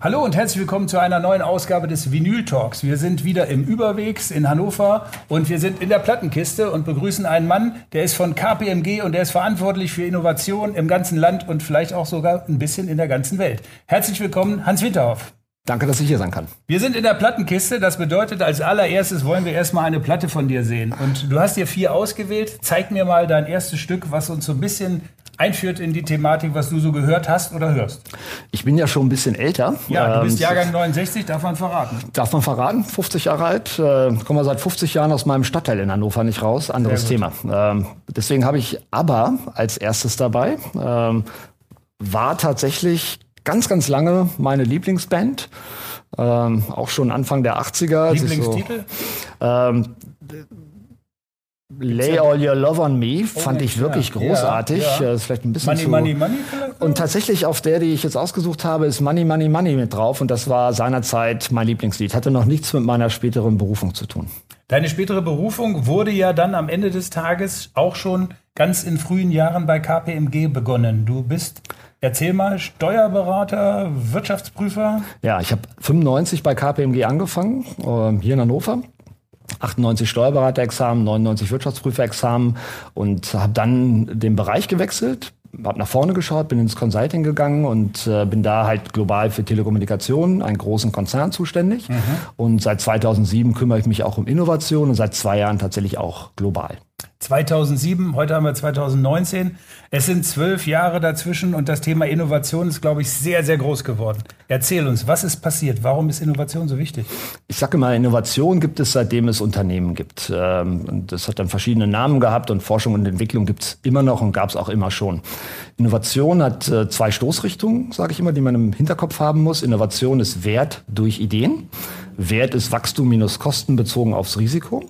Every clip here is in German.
Hallo und herzlich willkommen zu einer neuen Ausgabe des Vinyl Talks. Wir sind wieder im Überwegs in Hannover und wir sind in der Plattenkiste und begrüßen einen Mann, der ist von KPMG und der ist verantwortlich für Innovation im ganzen Land und vielleicht auch sogar ein bisschen in der ganzen Welt. Herzlich willkommen, Hans Winterhoff. Danke, dass ich hier sein kann. Wir sind in der Plattenkiste. Das bedeutet, als allererstes wollen wir erstmal eine Platte von dir sehen. Und du hast dir vier ausgewählt. Zeig mir mal dein erstes Stück, was uns so ein bisschen einführt in die Thematik, was du so gehört hast oder hörst. Ich bin ja schon ein bisschen älter. Ja, du bist ähm, Jahrgang 69, darf man verraten. Darf man verraten, 50 Jahre alt. Äh, komme seit 50 Jahren aus meinem Stadtteil in Hannover nicht raus. Anderes Thema. Ähm, deswegen habe ich ABBA als erstes dabei. Ähm, war tatsächlich ganz, ganz lange meine Lieblingsband. Ähm, auch schon Anfang der 80er. Lieblingstitel? So, ähm, Lay All Your Love on Me oh, fand ich wirklich ja, großartig. Ja. Ist vielleicht ein bisschen Money, zu Money, Money vielleicht? Und tatsächlich auf der, die ich jetzt ausgesucht habe, ist Money, Money, Money mit drauf. Und das war seinerzeit mein Lieblingslied. Hatte noch nichts mit meiner späteren Berufung zu tun. Deine spätere Berufung wurde ja dann am Ende des Tages auch schon ganz in frühen Jahren bei KPMG begonnen. Du bist Erzähl mal, Steuerberater, Wirtschaftsprüfer? Ja, ich habe 95 bei KPMG angefangen, äh, hier in Hannover. 98 Steuerberaterexamen, 99 Wirtschaftsprüferexamen und habe dann den Bereich gewechselt, habe nach vorne geschaut, bin ins Consulting gegangen und äh, bin da halt global für Telekommunikation, einen großen Konzern zuständig. Mhm. Und seit 2007 kümmere ich mich auch um Innovation und seit zwei Jahren tatsächlich auch global. 2007, heute haben wir 2019. Es sind zwölf Jahre dazwischen und das Thema Innovation ist, glaube ich, sehr, sehr groß geworden. Erzähl uns, was ist passiert? Warum ist Innovation so wichtig? Ich sage mal, Innovation gibt es, seitdem es Unternehmen gibt. Ähm, das hat dann verschiedene Namen gehabt und Forschung und Entwicklung gibt es immer noch und gab es auch immer schon. Innovation hat äh, zwei Stoßrichtungen, sage ich immer, die man im Hinterkopf haben muss. Innovation ist Wert durch Ideen. Wert ist Wachstum minus Kosten bezogen aufs Risiko.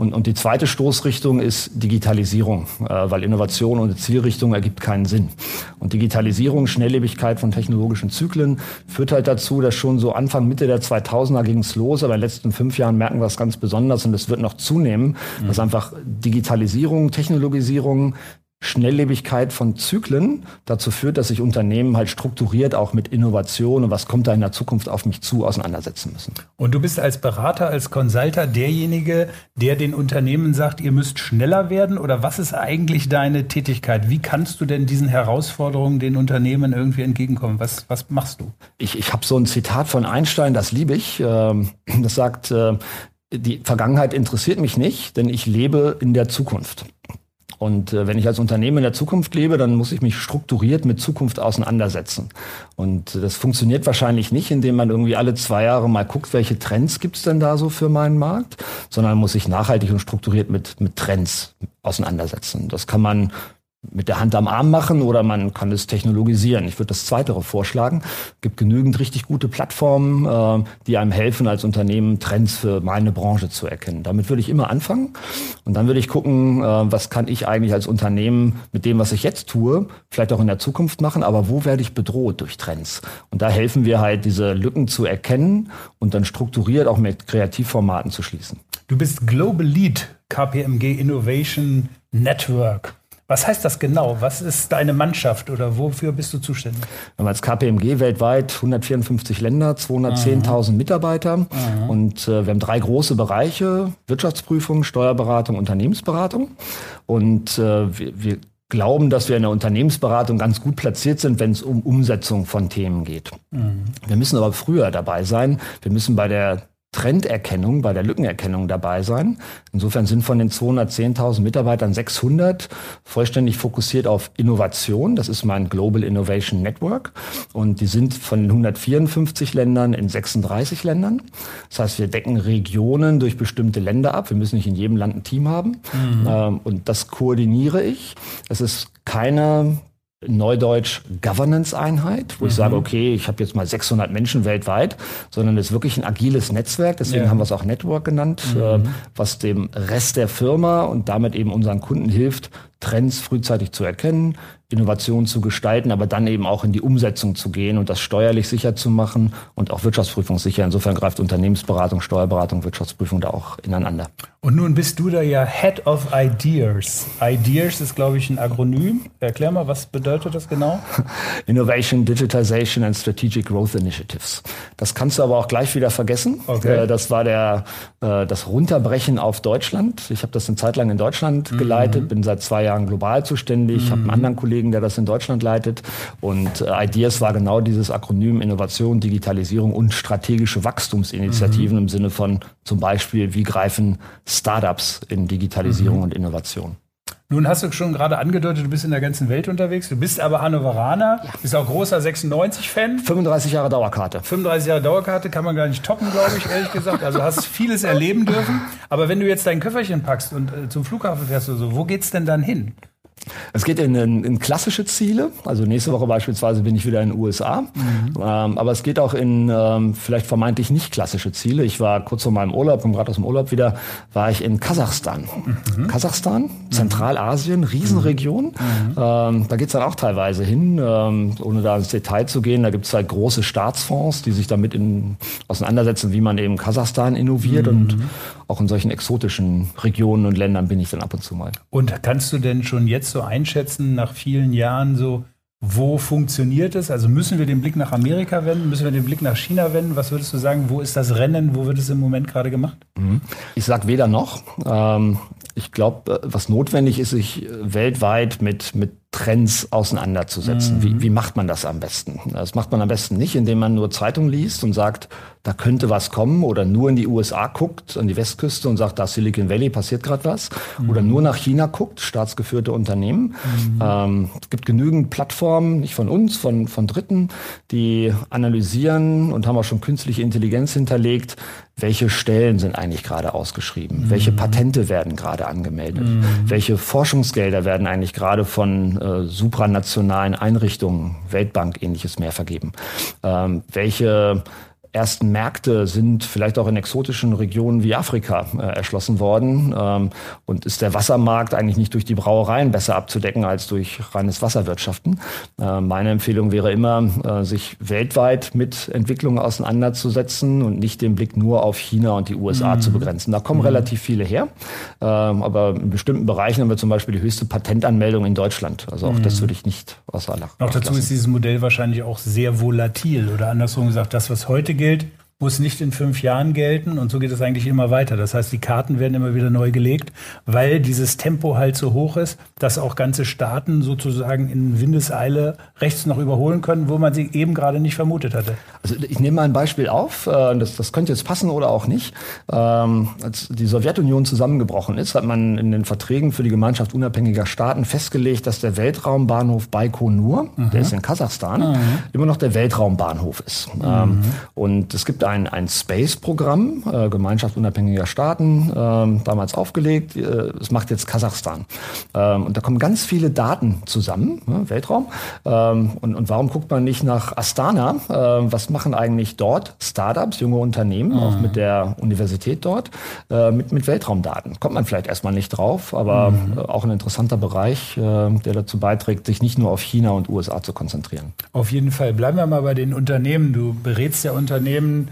Und, und die zweite Stoßrichtung ist Digitalisierung, äh, weil Innovation ohne Zielrichtung ergibt keinen Sinn. Und Digitalisierung, Schnelllebigkeit von technologischen Zyklen führt halt dazu, dass schon so Anfang, Mitte der 2000er ging es los, aber in den letzten fünf Jahren merken wir es ganz besonders und es wird noch zunehmen, mhm. dass einfach Digitalisierung, Technologisierung, Schnelllebigkeit von Zyklen dazu führt, dass sich Unternehmen halt strukturiert auch mit Innovation und was kommt da in der Zukunft auf mich zu auseinandersetzen müssen. Und du bist als Berater, als Consulter derjenige, der den Unternehmen sagt, ihr müsst schneller werden oder was ist eigentlich deine Tätigkeit? Wie kannst du denn diesen Herausforderungen den Unternehmen irgendwie entgegenkommen? Was, was machst du? Ich, ich habe so ein Zitat von Einstein, das liebe ich. Ähm, das sagt, äh, die Vergangenheit interessiert mich nicht, denn ich lebe in der Zukunft. Und äh, wenn ich als Unternehmen in der Zukunft lebe, dann muss ich mich strukturiert mit Zukunft auseinandersetzen. Und äh, das funktioniert wahrscheinlich nicht, indem man irgendwie alle zwei Jahre mal guckt, welche Trends gibt's denn da so für meinen Markt, sondern muss sich nachhaltig und strukturiert mit, mit Trends auseinandersetzen. Das kann man mit der Hand am Arm machen oder man kann es technologisieren. Ich würde das Zweitere vorschlagen. Es gibt genügend richtig gute Plattformen, äh, die einem helfen, als Unternehmen Trends für meine Branche zu erkennen. Damit würde ich immer anfangen und dann würde ich gucken, äh, was kann ich eigentlich als Unternehmen mit dem, was ich jetzt tue, vielleicht auch in der Zukunft machen, aber wo werde ich bedroht durch Trends? Und da helfen wir halt, diese Lücken zu erkennen und dann strukturiert auch mit Kreativformaten zu schließen. Du bist Global Lead KPMG Innovation Network. Was heißt das genau? Was ist deine Mannschaft oder wofür bist du zuständig? Wir haben als KPMG weltweit 154 Länder, 210.000 Mitarbeiter Aha. und äh, wir haben drei große Bereiche, Wirtschaftsprüfung, Steuerberatung, Unternehmensberatung. Und äh, wir, wir glauben, dass wir in der Unternehmensberatung ganz gut platziert sind, wenn es um Umsetzung von Themen geht. Mhm. Wir müssen aber früher dabei sein. Wir müssen bei der Trenderkennung, bei der Lückenerkennung dabei sein. Insofern sind von den 210.000 Mitarbeitern 600 vollständig fokussiert auf Innovation. Das ist mein Global Innovation Network. Und die sind von den 154 Ländern in 36 Ländern. Das heißt, wir decken Regionen durch bestimmte Länder ab. Wir müssen nicht in jedem Land ein Team haben. Mhm. Ähm, und das koordiniere ich. Es ist keine Neudeutsch Governance-Einheit, wo mhm. ich sage, okay, ich habe jetzt mal 600 Menschen weltweit, sondern es ist wirklich ein agiles Netzwerk, deswegen ja. haben wir es auch Network genannt, mhm. äh, was dem Rest der Firma und damit eben unseren Kunden hilft, Trends frühzeitig zu erkennen, Innovation zu gestalten, aber dann eben auch in die Umsetzung zu gehen und das steuerlich sicher zu machen und auch wirtschaftsprüfungssicher. Insofern greift Unternehmensberatung, Steuerberatung, Wirtschaftsprüfung da auch ineinander. Und nun bist du da ja Head of Ideas. Ideas ist, glaube ich, ein Akronym. Erklär mal, was bedeutet das genau? Innovation, Digitization and Strategic Growth Initiatives. Das kannst du aber auch gleich wieder vergessen. Okay. Äh, das war der, äh, das Runterbrechen auf Deutschland. Ich habe das eine Zeit lang in Deutschland Mhm. geleitet, bin seit zwei Jahren global zuständig, habe einen anderen Kollegen, der das in Deutschland leitet. Und äh, Ideas war genau dieses Akronym Innovation, Digitalisierung und strategische Wachstumsinitiativen Mhm. im Sinne von zum Beispiel, wie greifen Startups in Mhm. Digitalisierung und Innovation. Nun hast du schon gerade angedeutet, du bist in der ganzen Welt unterwegs. Du bist aber Hannoveraner, bist auch großer 96-Fan. 35 Jahre Dauerkarte. 35 Jahre Dauerkarte kann man gar nicht toppen, glaube ich, ehrlich gesagt. Also hast vieles erleben dürfen. Aber wenn du jetzt dein Köfferchen packst und äh, zum Flughafen fährst oder so, wo geht's denn dann hin? Es geht in, in, in klassische Ziele. Also nächste Woche beispielsweise bin ich wieder in den USA. Ähm, aber es geht auch in ähm, vielleicht vermeintlich nicht klassische Ziele. Ich war kurz vor meinem Urlaub, und gerade aus dem Urlaub wieder, war ich in Kasachstan. Kasachstan, Zentralasien, Riesenregion. Ähm, da geht's dann auch teilweise hin, ähm, ohne da ins Detail zu gehen. Da gibt's halt große Staatsfonds, die sich damit in, auseinandersetzen, wie man eben Kasachstan innoviert. Und auch in solchen exotischen Regionen und Ländern bin ich dann ab und zu mal. Und kannst du denn schon jetzt so einschätzen, nach vielen Jahren so, wo funktioniert es? Also müssen wir den Blick nach Amerika wenden? Müssen wir den Blick nach China wenden? Was würdest du sagen, wo ist das Rennen? Wo wird es im Moment gerade gemacht? Ich sag weder noch. Ähm, ich glaube, was notwendig ist, sich äh, weltweit mit, mit Trends auseinanderzusetzen. Wie, wie macht man das am besten? Das macht man am besten nicht, indem man nur Zeitung liest und sagt, da könnte was kommen oder nur in die USA guckt, an die Westküste und sagt, da Silicon Valley, passiert gerade was. Oder nur nach China guckt, staatsgeführte Unternehmen. Ähm, es gibt genügend Plattformen, nicht von uns, von, von Dritten, die analysieren und haben auch schon künstliche Intelligenz hinterlegt, welche Stellen sind eigentlich gerade ausgeschrieben, welche Patente werden gerade angemeldet, welche Forschungsgelder werden eigentlich gerade von äh, supranationalen Einrichtungen, Weltbank ähnliches mehr vergeben, ähm, welche ersten Märkte sind vielleicht auch in exotischen Regionen wie Afrika äh, erschlossen worden. Ähm, und ist der Wassermarkt eigentlich nicht durch die Brauereien besser abzudecken als durch reines Wasserwirtschaften? Äh, meine Empfehlung wäre immer, äh, sich weltweit mit Entwicklungen auseinanderzusetzen und nicht den Blick nur auf China und die USA zu begrenzen. Da kommen relativ viele her. Ähm, aber in bestimmten Bereichen haben wir zum Beispiel die höchste Patentanmeldung in Deutschland. Also auch das würde ich nicht außer Acht Noch dazu lassen. ist dieses Modell wahrscheinlich auch sehr volatil oder andersrum gesagt, das, was heute gilt, gespielt muss nicht in fünf Jahren gelten und so geht es eigentlich immer weiter. Das heißt, die Karten werden immer wieder neu gelegt, weil dieses Tempo halt so hoch ist, dass auch ganze Staaten sozusagen in Windeseile rechts noch überholen können, wo man sie eben gerade nicht vermutet hatte. Also ich nehme mal ein Beispiel auf, äh, das, das könnte jetzt passen oder auch nicht. Ähm, als die Sowjetunion zusammengebrochen ist, hat man in den Verträgen für die Gemeinschaft unabhängiger Staaten festgelegt, dass der Weltraumbahnhof Baikonur, der ist in Kasachstan, immer noch der Weltraumbahnhof ist. Ähm, und es gibt ein, ein Space-Programm, äh, Gemeinschaft unabhängiger Staaten, ähm, damals aufgelegt. Äh, Es macht jetzt Kasachstan. Ähm, und da kommen ganz viele Daten zusammen, ne, Weltraum. Ähm, und, und warum guckt man nicht nach Astana? Äh, was machen eigentlich dort Startups, junge Unternehmen, auch mit der Universität dort, äh, mit, mit Weltraumdaten? Kommt man vielleicht erstmal nicht drauf, aber äh, auch ein interessanter Bereich, äh, der dazu beiträgt, sich nicht nur auf China und USA zu konzentrieren. Auf jeden Fall. Bleiben wir mal bei den Unternehmen. Du berätst ja Unternehmen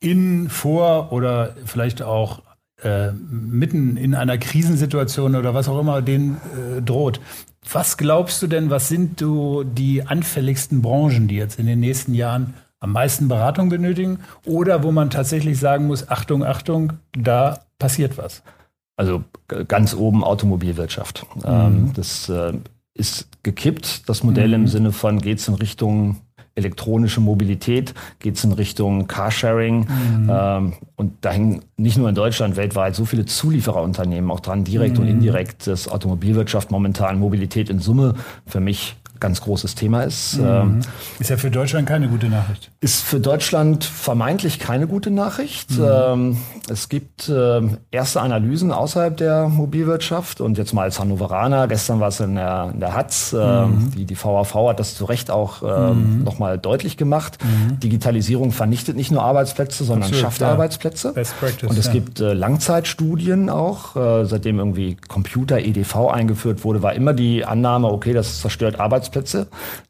in, vor oder vielleicht auch äh, mitten in einer Krisensituation oder was auch immer denen äh, droht. Was glaubst du denn, was sind du die anfälligsten Branchen, die jetzt in den nächsten Jahren am meisten Beratung benötigen oder wo man tatsächlich sagen muss, Achtung, Achtung, da passiert was? Also ganz oben Automobilwirtschaft. Ähm, das äh, ist gekippt, das Modell im Sinne von geht's in Richtung elektronische Mobilität, geht's in Richtung Carsharing. Ähm, und da hängen nicht nur in Deutschland, weltweit so viele Zuliefererunternehmen auch dran, direkt und indirekt, dass Automobilwirtschaft momentan Mobilität in Summe für mich ganz großes Thema ist. Mhm. Ähm, ist ja für Deutschland keine gute Nachricht. Ist für Deutschland vermeintlich keine gute Nachricht. Mhm. Ähm, es gibt äh, erste Analysen außerhalb der Mobilwirtschaft und jetzt mal als Hannoveraner, gestern war es in der, in der Hatz, mhm. die, die VAV hat das zu Recht auch äh, mhm. nochmal deutlich gemacht. Mhm. Digitalisierung vernichtet nicht nur Arbeitsplätze, sondern Absolut, schafft ja. Arbeitsplätze. Practice, und es ja. gibt äh, Langzeitstudien auch, äh, seitdem irgendwie Computer EDV eingeführt wurde, war immer die Annahme, okay, das zerstört Arbeitsplätze.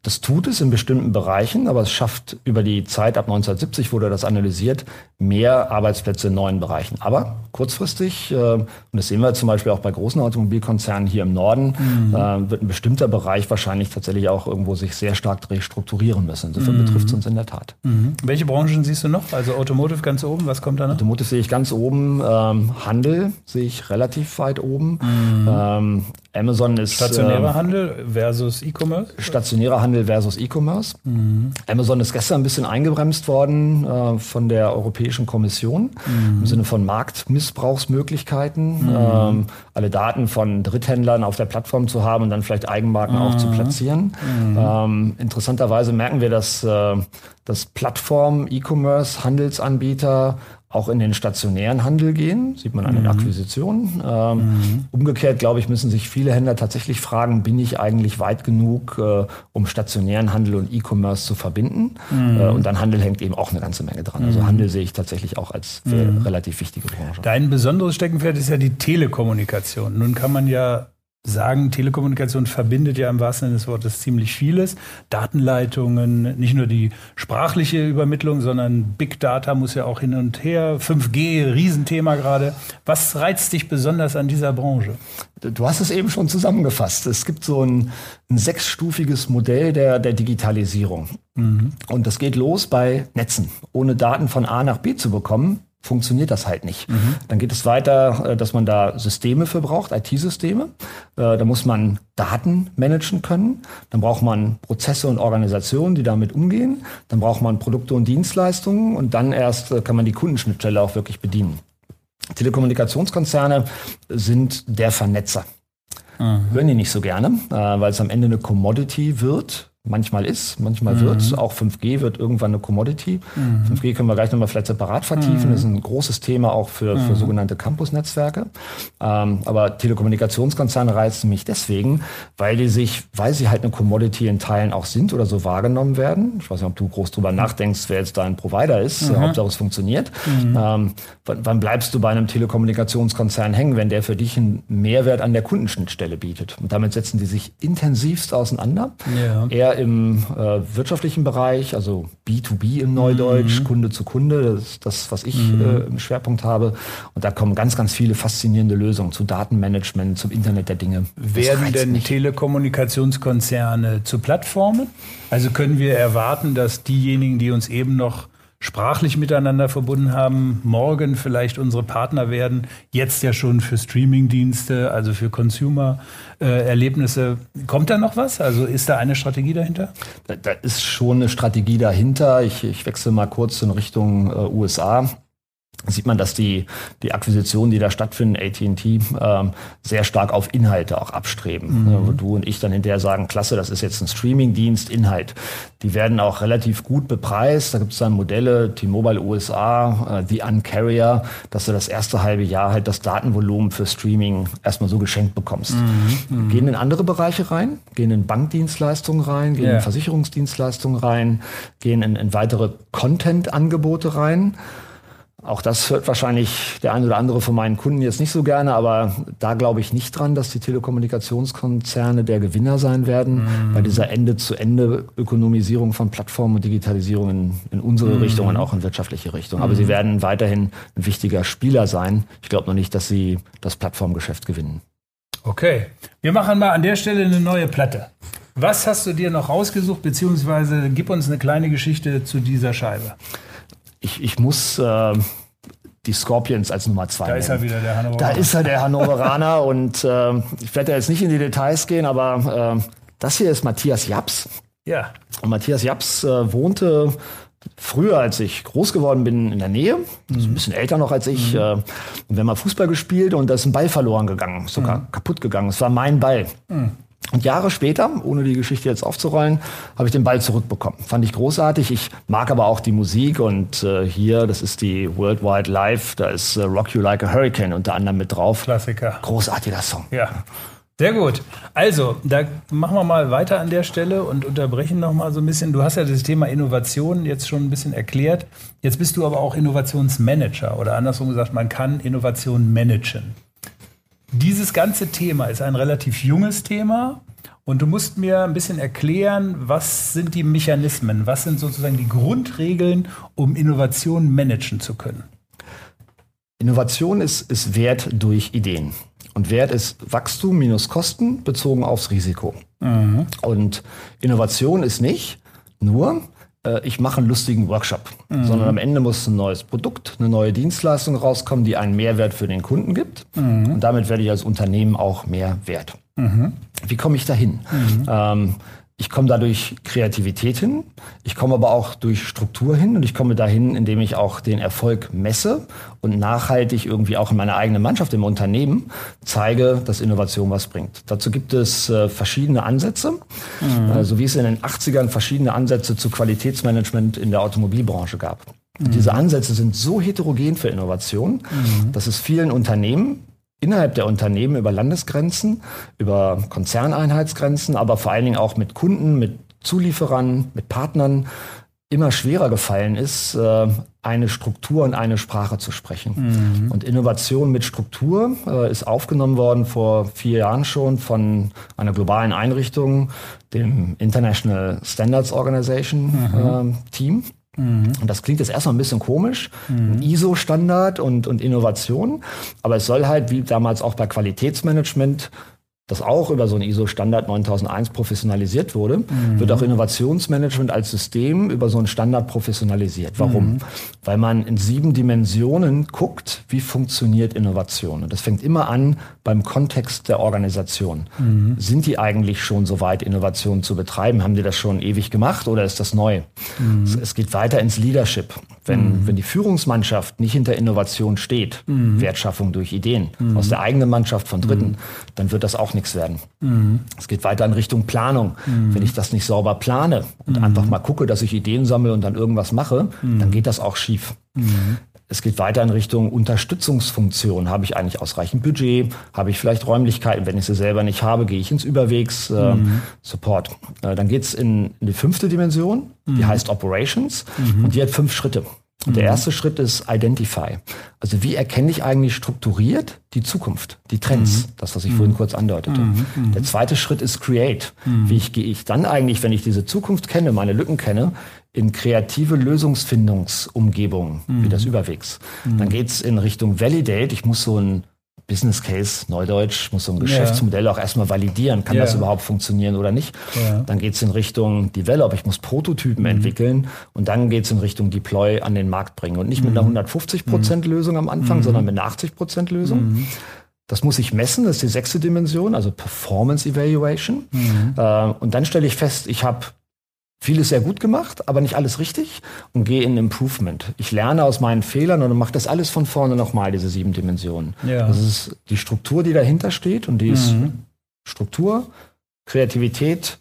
Das tut es in bestimmten Bereichen, aber es schafft über die Zeit ab 1970 wurde das analysiert, mehr Arbeitsplätze in neuen Bereichen. Aber kurzfristig, äh, und das sehen wir zum Beispiel auch bei großen Automobilkonzernen hier im Norden, mhm. äh, wird ein bestimmter Bereich wahrscheinlich tatsächlich auch irgendwo sich sehr stark restrukturieren müssen. Insofern mhm. betrifft es uns in der Tat. Mhm. Welche Branchen siehst du noch? Also Automotive ganz oben, was kommt da noch? Automotive sehe ich ganz oben, ähm, Handel sehe ich relativ weit oben. Mhm. Ähm, Amazon ist. Stationärer äh, Handel versus E-Commerce? Stationärer Handel versus E-Commerce. Mhm. Amazon ist gestern ein bisschen eingebremst worden äh, von der Europäischen Kommission mhm. im Sinne von Marktmissbrauchsmöglichkeiten. Mhm. Ähm, alle Daten von Dritthändlern auf der Plattform zu haben und dann vielleicht Eigenmarken auch zu mhm. platzieren. Mhm. Ähm, interessanterweise merken wir, dass, äh, dass Plattformen, E-Commerce, Handelsanbieter auch in den stationären Handel gehen, sieht man an den mhm. Akquisitionen. Ähm, mhm. Umgekehrt, glaube ich, müssen sich viele Händler tatsächlich fragen, bin ich eigentlich weit genug, äh, um stationären Handel und E-Commerce zu verbinden? Mhm. Äh, und dann Handel hängt eben auch eine ganze Menge dran. Also mhm. Handel sehe ich tatsächlich auch als mhm. relativ wichtige Branche. Dein besonderes Steckenpferd ist ja die Telekommunikation. Nun kann man ja sagen, Telekommunikation verbindet ja im wahrsten Sinne des Wortes ziemlich vieles. Datenleitungen, nicht nur die sprachliche Übermittlung, sondern Big Data muss ja auch hin und her. 5G, Riesenthema gerade. Was reizt dich besonders an dieser Branche? Du hast es eben schon zusammengefasst. Es gibt so ein, ein sechsstufiges Modell der, der Digitalisierung. Mhm. Und das geht los bei Netzen. Ohne Daten von A nach B zu bekommen, funktioniert das halt nicht. Mhm. Dann geht es weiter, äh, dass man da Systeme für braucht, IT-Systeme. Äh, da muss man Daten managen können. Dann braucht man Prozesse und Organisationen, die damit umgehen. Dann braucht man Produkte und Dienstleistungen und dann erst äh, kann man die Kundenschnittstelle auch wirklich bedienen. Telekommunikationskonzerne sind der Vernetzer. Mhm. Hören die nicht so gerne, weil es am Ende eine Commodity wird, manchmal ist, manchmal mhm. wird. Auch 5G wird irgendwann eine Commodity. Mhm. 5G können wir gleich nochmal vielleicht separat vertiefen. Mhm. Das ist ein großes Thema auch für, für mhm. sogenannte Campus-Netzwerke. Ähm, aber Telekommunikationskonzerne reizen mich deswegen, weil die sich, weil sie halt eine Commodity in Teilen auch sind oder so wahrgenommen werden. Ich weiß nicht, ob du groß drüber nachdenkst, wer jetzt da ein Provider ist. Mhm. Hauptsache es funktioniert. Mhm. Ähm, wann, wann bleibst du bei einem Telekommunikationskonzern hängen, wenn der für dich einen Mehrwert an der Kundenschnittstelle bietet? Und damit setzen die sich intensivst auseinander. Ja. Er im äh, wirtschaftlichen Bereich, also B2B im Neudeutsch, mhm. Kunde zu Kunde, das ist das, was ich mhm. äh, im Schwerpunkt habe. Und da kommen ganz, ganz viele faszinierende Lösungen zu Datenmanagement, zum Internet der Dinge. Werden denn nicht. Telekommunikationskonzerne zu Plattformen? Also können wir erwarten, dass diejenigen, die uns eben noch sprachlich miteinander verbunden haben, morgen vielleicht unsere Partner werden, jetzt ja schon für Streamingdienste, also für Consumer-Erlebnisse. Kommt da noch was? Also ist da eine Strategie dahinter? Da, da ist schon eine Strategie dahinter. Ich, ich wechsle mal kurz in Richtung äh, USA sieht man, dass die, die Akquisitionen, die da stattfinden, AT&T, ähm, sehr stark auf Inhalte auch abstreben. Mhm. Wo du und ich dann hinterher sagen, klasse, das ist jetzt ein Streaming-Dienst, Inhalt. Die werden auch relativ gut bepreist. Da gibt es dann Modelle, T-Mobile USA, äh, The Uncarrier, dass du das erste halbe Jahr halt das Datenvolumen für Streaming erstmal so geschenkt bekommst. Mhm. Mhm. Gehen in andere Bereiche rein, gehen in Bankdienstleistungen rein, gehen yeah. in Versicherungsdienstleistungen rein, gehen in, in weitere Content-Angebote rein. Auch das hört wahrscheinlich der eine oder andere von meinen Kunden jetzt nicht so gerne, aber da glaube ich nicht dran, dass die Telekommunikationskonzerne der Gewinner sein werden mhm. bei dieser Ende-zu-Ende-Ökonomisierung von Plattformen und Digitalisierung in, in unsere mhm. Richtung und auch in wirtschaftliche Richtung. Aber mhm. sie werden weiterhin ein wichtiger Spieler sein. Ich glaube noch nicht, dass sie das Plattformgeschäft gewinnen. Okay, wir machen mal an der Stelle eine neue Platte. Was hast du dir noch rausgesucht, beziehungsweise gib uns eine kleine Geschichte zu dieser Scheibe ich, ich muss äh, die Scorpions als Nummer zwei. Da nennen. ist er wieder der Hannoveraner. Da ist er der Hannoveraner und äh, ich werde jetzt nicht in die Details gehen, aber äh, das hier ist Matthias Japs. Ja. Und Matthias Japs äh, wohnte früher, als ich groß geworden bin, in der Nähe, also ein bisschen älter noch als ich. Mhm. Äh, und wir haben mal Fußball gespielt und da ist ein Ball verloren gegangen, sogar mhm. kaputt gegangen. Es war mein Ball. Mhm. Und Jahre später, ohne die Geschichte jetzt aufzurollen, habe ich den Ball zurückbekommen. Fand ich großartig. Ich mag aber auch die Musik und äh, hier, das ist die Worldwide Live, da ist äh, Rock You Like a Hurricane unter anderem mit drauf. Klassiker. Großartiger Song. Ja. Sehr gut. Also, da machen wir mal weiter an der Stelle und unterbrechen noch mal so ein bisschen. Du hast ja das Thema Innovation jetzt schon ein bisschen erklärt. Jetzt bist du aber auch Innovationsmanager oder andersrum gesagt, man kann Innovation managen. Dieses ganze Thema ist ein relativ junges Thema und du musst mir ein bisschen erklären, was sind die Mechanismen, was sind sozusagen die Grundregeln, um Innovation managen zu können. Innovation ist, ist Wert durch Ideen. Und Wert ist Wachstum minus Kosten bezogen aufs Risiko. Mhm. Und Innovation ist nicht nur, äh, ich mache einen lustigen Workshop, mhm. sondern am Ende muss ein neues Produkt, eine neue Dienstleistung rauskommen, die einen Mehrwert für den Kunden gibt. Mhm. Und damit werde ich als Unternehmen auch mehr wert. Mhm. Wie komme ich dahin? Mhm. Ähm, ich komme da durch Kreativität hin, ich komme aber auch durch Struktur hin und ich komme dahin, indem ich auch den Erfolg messe und nachhaltig irgendwie auch in meiner eigenen Mannschaft im Unternehmen zeige, dass Innovation was bringt. Dazu gibt es äh, verschiedene Ansätze, mhm. äh, so wie es in den 80ern verschiedene Ansätze zu Qualitätsmanagement in der Automobilbranche gab. Mhm. Diese Ansätze sind so heterogen für Innovation, mhm. dass es vielen Unternehmen innerhalb der Unternehmen über Landesgrenzen, über Konzerneinheitsgrenzen, aber vor allen Dingen auch mit Kunden, mit Zulieferern, mit Partnern immer schwerer gefallen ist, äh, eine Struktur und eine Sprache zu sprechen. Mhm. Und Innovation mit Struktur äh, ist aufgenommen worden vor vier Jahren schon von einer globalen Einrichtung, dem International Standards Organization mhm. äh, Team. Mhm. Und das klingt jetzt erstmal ein bisschen komisch, mhm. ISO-Standard und, und Innovation, aber es soll halt, wie damals auch bei Qualitätsmanagement, das auch über so einen ISO-Standard 9001 professionalisiert wurde, mhm. wird auch Innovationsmanagement als System über so einen Standard professionalisiert. Warum? Mhm. Weil man in sieben Dimensionen guckt, wie funktioniert Innovation. Und das fängt immer an beim Kontext der Organisation. Mhm. Sind die eigentlich schon so weit, Innovation zu betreiben? Haben die das schon ewig gemacht oder ist das neu? Mhm. Es, es, geht weiter ins Leadership. Wenn, mhm. wenn die Führungsmannschaft nicht hinter Innovation steht, mhm. Wertschaffung durch Ideen aus der eigenen Mannschaft von Dritten, dann wird das auch nichts werden. Mhm. Es geht weiter in Richtung Planung. Mhm. Wenn ich das nicht sauber plane und mhm. einfach mal gucke, dass ich Ideen sammle und dann irgendwas mache, mhm. dann geht das auch schief. Mhm. Es geht weiter in Richtung Unterstützungsfunktion. Habe ich eigentlich ausreichend Budget? Habe ich vielleicht Räumlichkeiten? Wenn ich sie selber nicht habe, gehe ich ins Überwegs äh, mhm. Support. Äh, dann geht's in, in die fünfte Dimension, die heißt Operations und die hat fünf Schritte. Und der mhm. erste Schritt ist Identify. Also wie erkenne ich eigentlich strukturiert die Zukunft, die Trends, mhm. das, was ich mhm. vorhin kurz andeutete. Mhm. mhm. Der zweite Schritt ist Create. Mhm. Wie ich, gehe ich dann eigentlich, wenn ich diese Zukunft kenne, meine Lücken kenne, in kreative Lösungsfindungsumgebungen, wie das Überwegs. Dann geht's in Richtung Validate. Ich muss so ein Business Case, Neudeutsch, muss so ein Geschäftsmodell ja. auch erstmal validieren, kann ja. das überhaupt funktionieren oder nicht. Ja. Dann geht es in Richtung Develop, ich muss Prototypen mhm. entwickeln und dann geht es in Richtung Deploy an den Markt bringen. Und nicht mit einer 150 mhm. Prozent mhm. Lösung am Anfang, mhm. sondern mit einer 80 Prozent Lösung. Mhm. Das muss ich messen, das ist die sechste Dimension, also Performance Evaluation. Mhm. Äh, und dann stelle ich fest, ich habe vieles sehr gut gemacht, aber nicht alles richtig und gehe in Improvement. Ich lerne aus meinen Fehlern und mache das alles von vorne nochmal, diese sieben Dimensionen. Ja. Das ist die Struktur, die dahinter steht und die ist mhm. Struktur, Kreativität,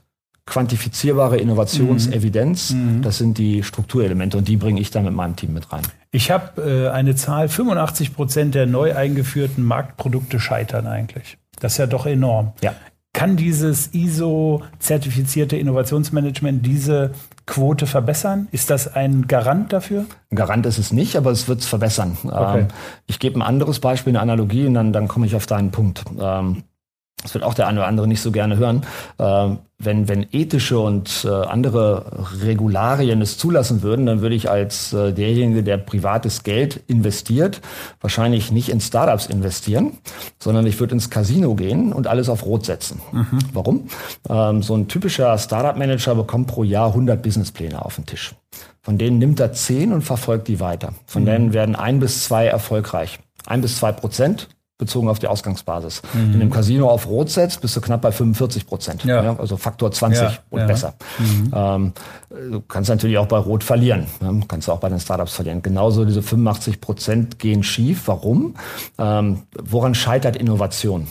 quantifizierbare Innovationsevidenz. Mhm. mhm. Das sind die Strukturelemente und die bringe ich dann mit meinem Team mit rein. Ich habe äh, eine Zahl, 85 Prozent der neu eingeführten Marktprodukte scheitern eigentlich. Das ist ja doch enorm. Ja. Kann dieses ISO-zertifizierte Innovationsmanagement diese Quote verbessern? Ist das ein Garant dafür? Ein Garant ist es nicht, aber es wird es verbessern. Okay. Ähm, ich gebe ein anderes Beispiel, eine Analogie, und dann, dann komme ich auf deinen Punkt. Ähm, das wird auch der eine oder andere nicht so gerne hören, äh, wenn, wenn ethische und äh, andere Regularien es zulassen würden, dann würde ich als äh, derjenige, der privates Geld investiert, wahrscheinlich nicht in Startups investieren, sondern ich würde ins Casino gehen und alles auf Rot setzen. Mhm. Warum? Ähm, so ein typischer Startup-Manager bekommt pro Jahr 100 Businesspläne auf den Tisch. Von denen nimmt er 10 und verfolgt die weiter. Von mhm. denen werden ein bis zwei erfolgreich. Ein bis zwei Prozent bezogen auf die Ausgangsbasis. Mhm. In dem Casino auf Rot setzt, bist du knapp bei 45 Prozent. Ja. ja. also Faktor 20 ja, und besser. Mhm. Ähm, du kannst natürlich auch bei Rot verlieren. Ne? Kannst du auch bei den Startups verlieren. Genauso diese 85 Prozent gehen schief. Warum? Ähm, woran scheitert Innovation?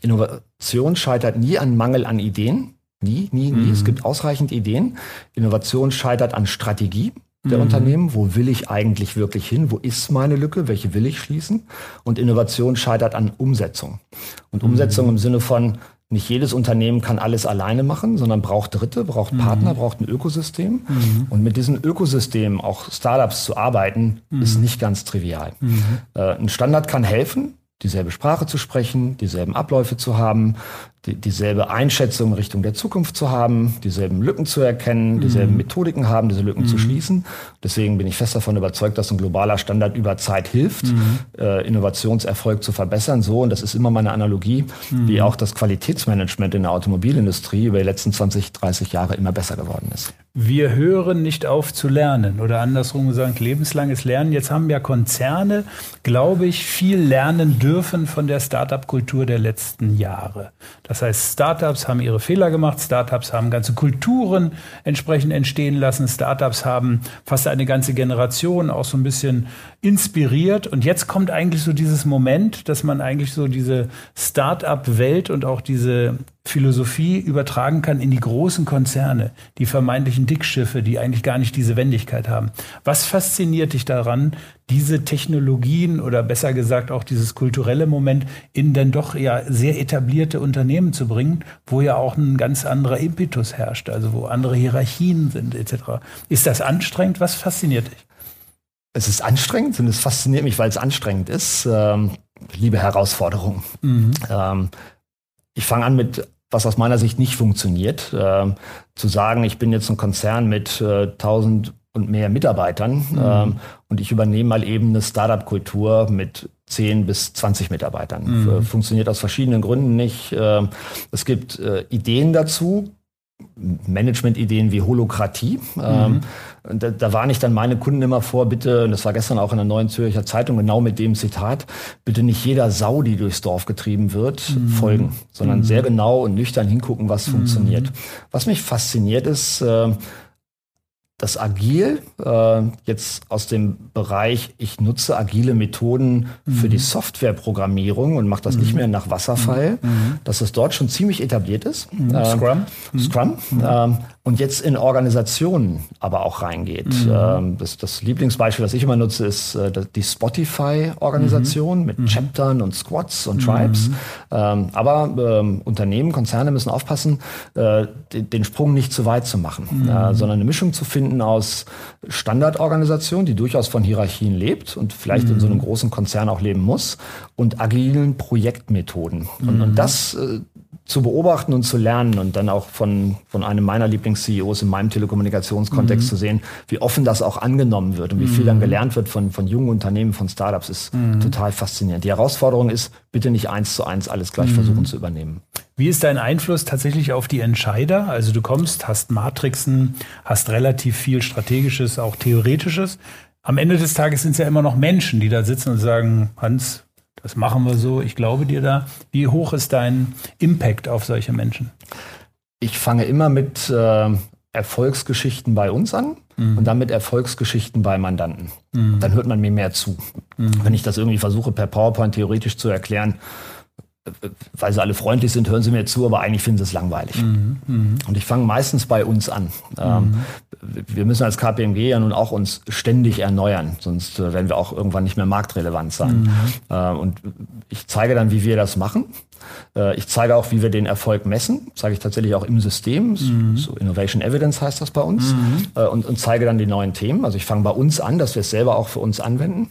Innovation scheitert nie an Mangel an Ideen. Nie, nie, nie. Mhm. Es gibt ausreichend Ideen. Innovation scheitert an Strategie der mhm. Unternehmen. Wo will ich eigentlich wirklich hin? Wo ist meine Lücke? Welche will ich schließen? Und Innovation scheitert an Umsetzung. Und Umsetzung mhm. im Sinne von, nicht jedes Unternehmen kann alles alleine machen, sondern braucht Dritte, braucht mhm. Partner, braucht ein Ökosystem. Mhm. Und mit diesem Ökosystem auch Startups zu arbeiten, mhm. ist nicht ganz trivial. Mhm. Äh, ein Standard kann helfen, dieselbe Sprache zu sprechen, dieselben Abläufe zu haben, die, dieselbe Einschätzung in Richtung der Zukunft zu haben, dieselben Lücken zu erkennen, dieselben mhm. Methodiken haben, diese Lücken mhm. zu schließen. Deswegen bin ich fest davon überzeugt, dass ein globaler Standard über Zeit hilft, mhm. äh, Innovationserfolg zu verbessern. So, und das ist immer meine Analogie, mhm. wie auch das Qualitätsmanagement in der Automobilindustrie über die letzten 20, 30 Jahre immer besser geworden ist. Wir hören nicht auf zu lernen oder andersrum gesagt, lebenslanges Lernen. Jetzt haben ja Konzerne, glaube ich, viel lernen dürfen von der Startup-Kultur der letzten Jahre. Das das heißt, Startups haben ihre Fehler gemacht, Startups haben ganze Kulturen entsprechend entstehen lassen, Startups haben fast eine ganze Generation auch so ein bisschen inspiriert. Und jetzt kommt eigentlich so dieses Moment, dass man eigentlich so diese Startup-Welt und auch diese Philosophie übertragen kann in die großen Konzerne, die vermeintlichen Dickschiffe, die eigentlich gar nicht diese Wendigkeit haben. Was fasziniert dich daran, diese Technologien oder besser gesagt auch dieses kulturelle Moment in denn doch ja sehr etablierte Unternehmen zu bringen, wo ja auch ein ganz anderer Impetus herrscht, also wo andere Hierarchien sind etc. Ist das anstrengend? Was fasziniert dich? Es ist anstrengend und es fasziniert mich, weil es anstrengend ist. Ähm, liebe Herausforderungen. Mhm. Ähm, ich fange an mit was aus meiner Sicht nicht funktioniert. Ähm, zu sagen, ich bin jetzt ein Konzern mit äh, 1000 und mehr Mitarbeitern mhm. ähm, und ich übernehme mal eben eine Startup-Kultur mit 10 bis 20 Mitarbeitern. Mhm. Funktioniert aus verschiedenen Gründen nicht. Ähm, es gibt äh, Ideen dazu, Management-Ideen wie Holokratie. Ähm, mhm. da, da warne ich dann meine Kunden immer vor, bitte, und das war gestern auch in der Neuen Zürcher Zeitung genau mit dem Zitat, bitte nicht jeder Sau, die durchs Dorf getrieben wird, mhm. folgen, sondern mhm. sehr genau und nüchtern hingucken, was mhm. funktioniert. Was mich fasziniert ist, äh, das Agil, äh, jetzt aus dem Bereich, ich nutze agile Methoden mhm. für die Softwareprogrammierung und mache das mhm. nicht mehr nach Wasserfall, mhm. mhm. dass es dort schon ziemlich etabliert ist. Äh, Scrum. Scrum. Ähm, und jetzt in Organisationen aber auch reingeht. Mhm. Ähm, das, das, Lieblingsbeispiel, das ich immer nutze, ist äh, die Spotify-Organisation mhm. mit mhm. Chaptern und Squads und Tribes. Mhm. Ähm, aber ähm, Unternehmen, Konzerne müssen aufpassen, äh, den, den, Sprung nicht zu weit zu machen, äh, sondern eine Mischung zu finden aus Standardorganisation, die durchaus von Hierarchien lebt und vielleicht in so einem großen Konzern auch leben muss, und agilen Projektmethoden. Und, und das äh, zu beobachten und zu lernen und dann auch von, von einem meiner Lieblings-CEOs in meinem Telekommunikationskontext mhm. zu sehen, wie offen das auch angenommen wird und wie viel dann mhm. gelernt wird von, von jungen Unternehmen, von Startups, ist mhm. total faszinierend. Die Herausforderung ist, bitte nicht eins zu eins alles gleich mhm. versuchen zu übernehmen. Wie ist dein Einfluss tatsächlich auf die Entscheider? Also du kommst, hast Matrixen, hast relativ viel Strategisches, auch Theoretisches. Am Ende des Tages sind es ja immer noch Menschen, die da sitzen und sagen, Hans, das machen wir so, ich glaube dir da. Wie hoch ist dein Impact auf solche Menschen? Ich fange immer mit äh, Erfolgsgeschichten bei uns an mhm. und dann mit Erfolgsgeschichten bei Mandanten. Mhm. Dann hört man mir mehr zu. Mhm. Wenn ich das irgendwie versuche, per PowerPoint theoretisch zu erklären, weil sie alle freundlich sind, hören sie mir zu, aber eigentlich finden sie es langweilig. Mhm, mh. Und ich fange meistens bei uns an. Ähm, mhm. wir müssen als KPMG ja nun auch uns ständig erneuern, sonst äh, werden wir auch irgendwann nicht mehr marktrelevant sein. Mhm. Äh, und ich zeige dann, wie wir das machen. Äh, ich zeige auch, wie wir den Erfolg messen. Zeige ich tatsächlich auch im System. Mhm. So Innovation Evidence heißt das bei uns. Mhm. Und, und zeige dann die neuen Themen. Also ich fange bei uns an, dass wir es selber auch für uns anwenden.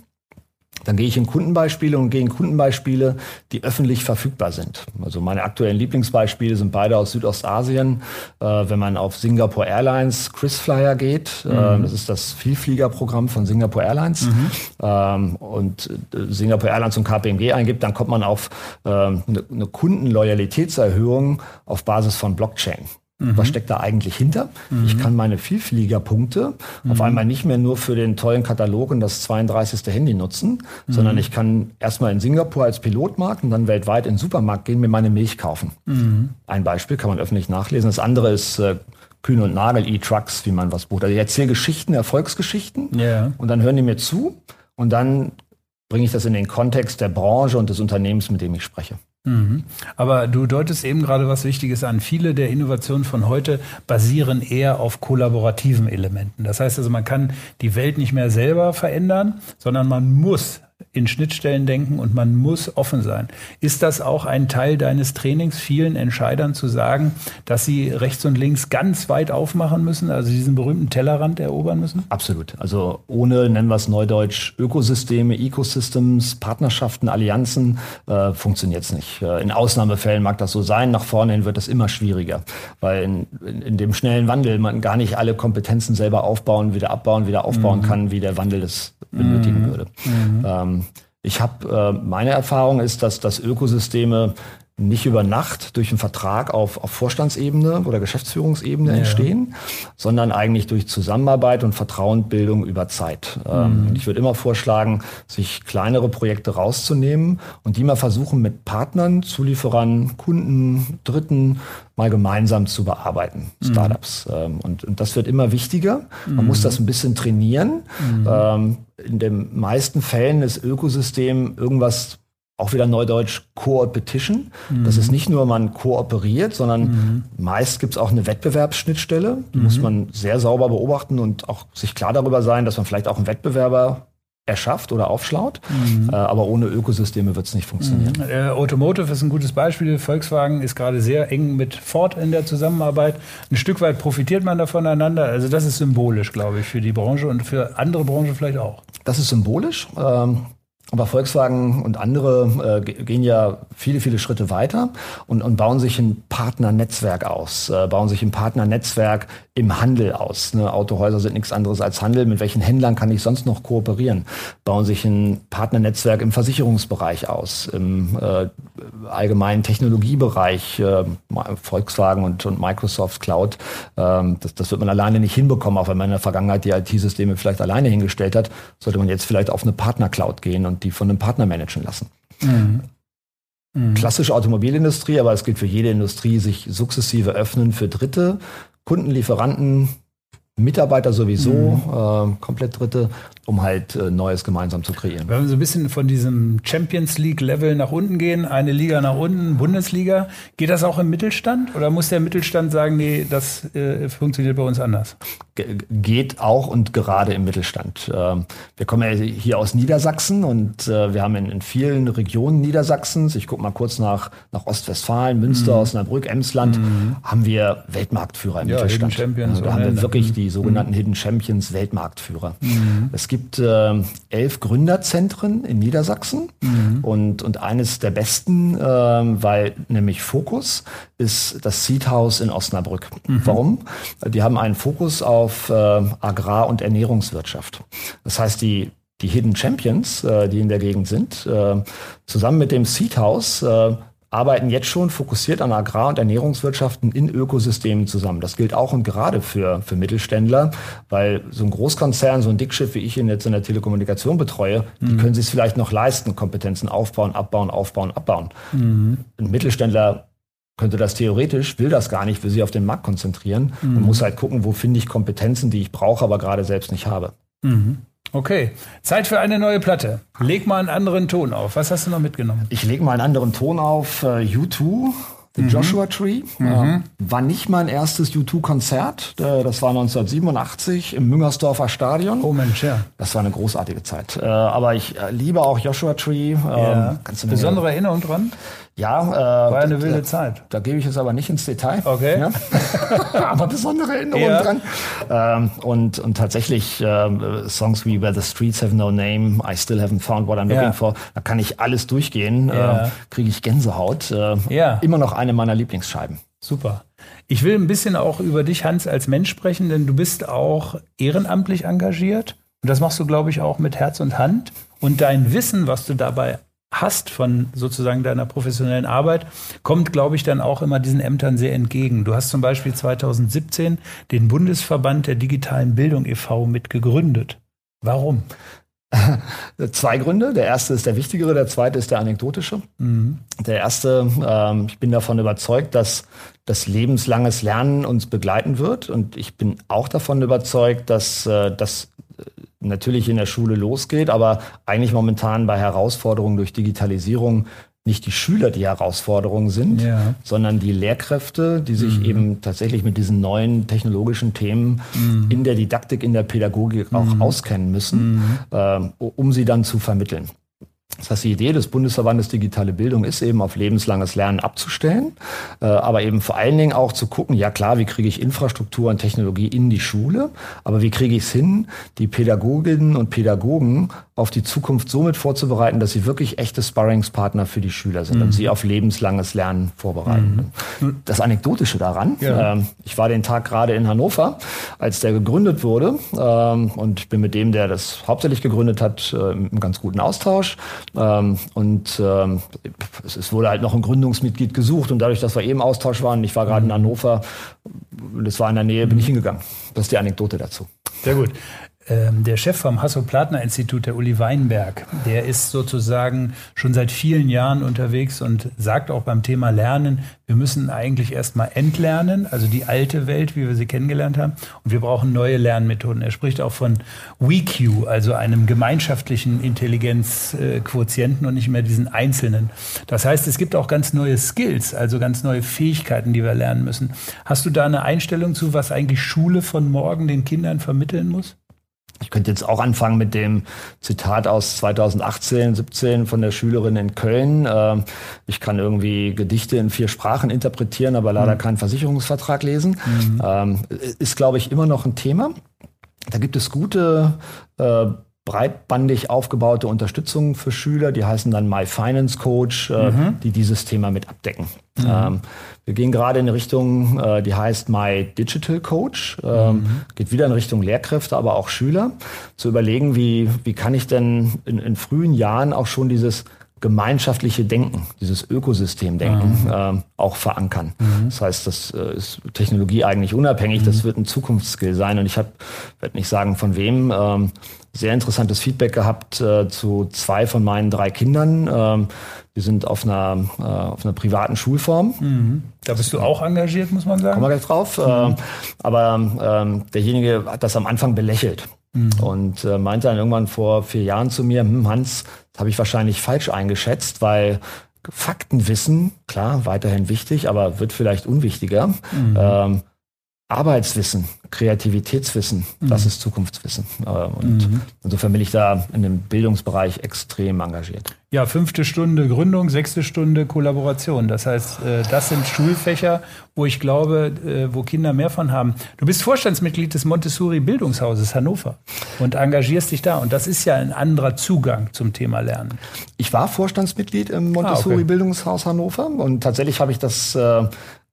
Dann gehe ich in Kundenbeispiele und gehe in Kundenbeispiele, die öffentlich verfügbar sind. Also meine aktuellen Lieblingsbeispiele sind beide aus Südostasien. Äh, wenn man auf Singapore Airlines KrisFlyer geht, äh, mhm. das ist das Vielfliegerprogramm von Singapore Airlines, mhm. ähm, und äh, Singapore Airlines und KPMG eingibt, dann kommt man auf äh, eine, eine Kundenloyalitätserhöhung auf Basis von Blockchain. Mhm. Was steckt da eigentlich hinter? Mhm. Ich kann meine Vielfliegerpunkte mhm. auf einmal nicht mehr nur für den tollen Katalog und das 32. Handy nutzen, sondern mhm. ich kann erstmal in Singapur als Pilotmarkt und dann weltweit in den Supermarkt gehen, mir meine Milch kaufen. Mhm. Ein Beispiel kann man öffentlich nachlesen. Das andere ist äh, Kühn und Nagel, E-Trucks, wie man was bucht. Also ich erzähle Geschichten, Erfolgsgeschichten yeah. und dann hören die mir zu und dann bringe ich das in den Kontext der Branche und des Unternehmens, mit dem ich spreche. Mhm. Aber du deutest eben gerade was Wichtiges an. Viele der Innovationen von heute basieren eher auf kollaborativen Elementen. Das heißt also, man kann die Welt nicht mehr selber verändern, sondern man muss in Schnittstellen denken und man muss offen sein. Ist das auch ein Teil deines Trainings, vielen Entscheidern zu sagen, dass sie rechts und links ganz weit aufmachen müssen, also diesen berühmten Tellerrand erobern müssen? Absolut. Also ohne, nennen wir es neudeutsch, Ökosysteme, Ecosystems, Partnerschaften, Allianzen, äh, funktioniert es nicht. Äh, in Ausnahmefällen mag das so sein, nach vorne hin wird es immer schwieriger, weil in, in, in, dem schnellen Wandel man gar nicht alle Kompetenzen selber aufbauen, wieder abbauen, wieder aufbauen mhm. kann, wie der Wandel es benötigen mhm. würde. Mhm. Ähm, ich habe äh, meine Erfahrung ist, dass, dass Ökosysteme nicht über Nacht durch einen Vertrag auf, auf Vorstandsebene oder Geschäftsführungsebene ja. entstehen, sondern eigentlich durch Zusammenarbeit und Vertrauensbildung über Zeit. Ähm, mhm. ich würde immer vorschlagen, sich kleinere Projekte rauszunehmen und die mal versuchen mit Partnern, Zulieferern, Kunden, Dritten mal gemeinsam zu bearbeiten, mhm. Startups. Mhm. Und, und, das wird immer wichtiger. Man mhm. muss das ein bisschen trainieren. Mhm. Ähm, in den meisten Fällen ist Ökosystem irgendwas auch wieder neudeutsch Co-Opetition. Mhm. Das ist nicht nur, man kooperiert, sondern mhm. meist gibt es auch eine Wettbewerbsschnittstelle. Die mhm. muss man sehr sauber beobachten und auch sich klar darüber sein, dass man vielleicht auch einen Wettbewerber erschafft oder aufschlaut. Mhm. Äh, aber ohne Ökosysteme wird es nicht funktionieren. Mhm. Äh, Automotive ist ein gutes Beispiel. Volkswagen ist gerade sehr eng mit Ford in der Zusammenarbeit. Ein Stück weit profitiert man da voneinander. Also das ist symbolisch, glaube ich, für die Branche und für andere Branchen vielleicht auch. Das ist symbolisch. Ähm, aber Volkswagen und andere äh, gehen ja viele, viele Schritte weiter und, und bauen sich ein Partnernetzwerk aus, äh, bauen sich ein Partnernetzwerk im Handel aus. Ne? Autohäuser sind nichts anderes als Handel. Mit welchen Händlern kann ich sonst noch kooperieren? Bauen sich ein Partnernetzwerk im Versicherungsbereich aus, im äh, allgemeinen Technologiebereich, äh, Volkswagen und, und Microsoft Cloud. Ähm, das, das wird man alleine nicht hinbekommen, auch wenn man in der Vergangenheit die IT-Systeme vielleicht alleine hingestellt hat, sollte man jetzt vielleicht auf eine Partnercloud gehen und die von einem Partner managen lassen. Mhm. Mhm. Klassische Automobilindustrie, aber es gilt für jede Industrie, sich sukzessive öffnen für Dritte, Kunden, Lieferanten, Mitarbeiter sowieso, mhm. äh, komplett Dritte um halt äh, Neues gemeinsam zu kreieren. Wenn wir so ein bisschen von diesem Champions League Level nach unten gehen, eine Liga nach unten, Bundesliga, geht das auch im Mittelstand oder muss der Mittelstand sagen, nee, das äh, funktioniert bei uns anders? Ge geht auch und gerade im Mittelstand. Ähm, wir kommen ja hier aus Niedersachsen und äh, wir haben in, in, vielen Regionen Niedersachsens, ich gucke mal kurz nach, nach Ostwestfalen, Münster, mhm. Osnabrück, Emsland, mhm. haben wir Weltmarktführer im ja, Mittelstand. Hidden Champions also, da haben wir wirklich die sogenannten mhm. Hidden Champions Weltmarktführer. Mhm. Es gibt äh, elf Gründerzentren in Niedersachsen mhm. und, und eines der besten, äh, weil nämlich Fokus ist das Seed House in Osnabrück. Mhm. Warum? Die haben einen Fokus auf äh, Agrar- und Ernährungswirtschaft. Das heißt, die die Hidden Champions, äh, die in der Gegend sind, äh, zusammen mit dem Seed House äh, arbeiten jetzt schon fokussiert an Agrar- und Ernährungswirtschaften in Ökosystemen zusammen. Das gilt auch und gerade für, für Mittelständler, weil so ein Großkonzern, so ein Dickschiff, wie ich ihn jetzt in der Telekommunikation betreue, mhm. die können sich es vielleicht noch leisten, Kompetenzen aufbauen, abbauen, aufbauen, abbauen. Mhm. Ein Mittelständler könnte das theoretisch, will das gar nicht, will sich auf den Markt konzentrieren mhm. und muss halt gucken, wo finde ich Kompetenzen, die ich brauche, aber gerade selbst nicht habe. Mhm. Okay, Zeit für eine neue Platte. Leg mal einen anderen Ton auf. Was hast du noch mitgenommen? Ich lege mal einen anderen Ton auf. Uh, U2, The mhm. Joshua Tree. Mhm. Uh, war nicht mein erstes U2-Konzert. Uh, das war 1987 im Müngersdorfer Stadion. Oh Mensch, ja. Das war eine großartige Zeit. Äh, aber ich äh, liebe auch Joshua Tree. Ähm, ja. Besondere Erinnerung dran? Ja, äh, war eine wilde da, Zeit. Da gebe ich jetzt aber nicht ins Detail. Okay. Ja? aber besondere Erinnerungen ja. dran. Ähm, und, und tatsächlich äh, Songs wie Where the Streets Have No Name, I Still Haven't Found What I'm Looking. For, da kann ich alles durchgehen. Äh, Kriege ich Gänsehaut. Äh, ja. Immer noch eine meiner Lieblingsscheiben. Super. Ich will ein bisschen auch über dich, Hans, als Mensch sprechen, denn du bist auch ehrenamtlich engagiert. Und das machst du, glaube ich, auch mit Herz und Hand. Und dein Wissen, was du dabei hast von sozusagen deiner professionellen Arbeit, kommt, glaube ich, dann auch immer diesen Ämtern sehr entgegen. Du hast zum Beispiel 2017 den Bundesverband der digitalen Bildung e.V. mitgegründet. Warum? Zwei Gründe. Der erste ist der wichtigere, der zweite ist der anekdotische. Mhm. Der erste, ähm, ich bin davon überzeugt, dass das lebenslanges Lernen uns begleiten wird. Und ich bin auch davon überzeugt, dass äh, das natürlich in der Schule losgeht, aber eigentlich momentan bei Herausforderungen durch Digitalisierung nicht die Schüler die Herausforderungen sind, ja. sondern die Lehrkräfte, die sich mhm. eben tatsächlich mit diesen neuen technologischen Themen mhm. in der Didaktik, in der Pädagogik auch mhm. auskennen müssen, äh, um sie dann zu vermitteln. Das heißt, die Idee des Bundesverbandes Digitale Bildung ist eben auf lebenslanges Lernen abzustellen, äh, aber eben vor allen Dingen auch zu gucken, ja klar, wie kriege ich Infrastruktur und Technologie in die Schule, aber wie kriege ich es hin, die Pädagoginnen und Pädagogen auf die Zukunft somit vorzubereiten, dass sie wirklich echte Sparringspartner für die Schüler sind mhm. und sie auf lebenslanges Lernen vorbereiten. Mhm. Das Anekdotische daran, ja. ähm, ich war den Tag gerade in Hannover, als der gegründet wurde ähm, und bin mit dem, der das hauptsächlich gegründet hat, äh, im ganz guten Austausch. Ähm, und ähm, es, es, wurde halt noch ein Gründungsmitglied gesucht und dadurch, dass wir eben Austausch waren, ich war gerade in mhm. Hannover, das war in der Nähe, bin ich mhm. hingegangen. Das ist die Anekdote dazu. Sehr gut. Ähm, der Chef vom Hasso-Plattner-Institut, der Uli Weinberg, der ist sozusagen schon seit vielen Jahren unterwegs und sagt auch beim Thema Lernen, wir müssen eigentlich erstmal entlernen, also die alte Welt, wie wir sie kennengelernt haben, und wir brauchen neue Lernmethoden. Er spricht auch von WeQ, also einem gemeinschaftlichen Intelligenzquotienten und nicht mehr diesen einzelnen. Das heißt, es gibt auch ganz neue Skills, also ganz neue Fähigkeiten, die wir lernen müssen. Hast du da eine Einstellung zu, was eigentlich Schule von morgen den Kindern vermitteln muss? Ich könnte jetzt auch anfangen mit dem Zitat aus 2018, 17 von der Schülerin in Köln. Ähm, ich kann irgendwie Gedichte in vier Sprachen interpretieren, aber leider mhm. keinen Versicherungsvertrag lesen. Mhm. Ähm, ist, glaube ich, immer noch ein Thema. Da gibt es gute äh, breitbandig aufgebaute Unterstützung für Schüler, die heißen dann My Finance Coach, äh, mhm. die dieses Thema mit abdecken. Mhm. Ähm, wir gehen gerade in eine Richtung, äh, die heißt My Digital Coach, ähm, mhm. geht wieder in Richtung Lehrkräfte, aber auch Schüler, zu überlegen, wie, wie kann ich denn in, in frühen Jahren auch schon dieses gemeinschaftliche Denken, dieses Ökosystemdenken mhm. äh, auch verankern. Mhm. Das heißt, das äh, ist Technologie eigentlich unabhängig, mhm. das wird ein Zukunftsskill sein. Und ich habe, werde nicht sagen von wem, ähm, sehr interessantes Feedback gehabt äh, zu zwei von meinen drei Kindern. Ähm, die sind auf einer, äh, auf einer privaten Schulform. Mhm. Da bist du auch engagiert, muss man sagen. Kommen wir gleich drauf. Mhm. Äh, aber ähm, derjenige hat das am Anfang belächelt. Mhm. Und äh, meinte dann irgendwann vor vier Jahren zu mir, hm, Hans, das habe ich wahrscheinlich falsch eingeschätzt, weil Faktenwissen, klar, weiterhin wichtig, aber wird vielleicht unwichtiger. Mhm. Ähm, Arbeitswissen, Kreativitätswissen, mhm. das ist Zukunftswissen. Äh, und mhm. insofern bin ich da in dem Bildungsbereich extrem engagiert. Ja, fünfte Stunde Gründung, sechste Stunde Kollaboration. Das heißt, äh, das sind Schulfächer, wo ich glaube, äh, wo Kinder mehr von haben. Du bist Vorstandsmitglied des Montessori Bildungshauses Hannover und engagierst dich da. Und das ist ja ein anderer Zugang zum Thema Lernen. Ich war Vorstandsmitglied im Montessori ah, okay. Bildungshaus Hannover und tatsächlich habe ich das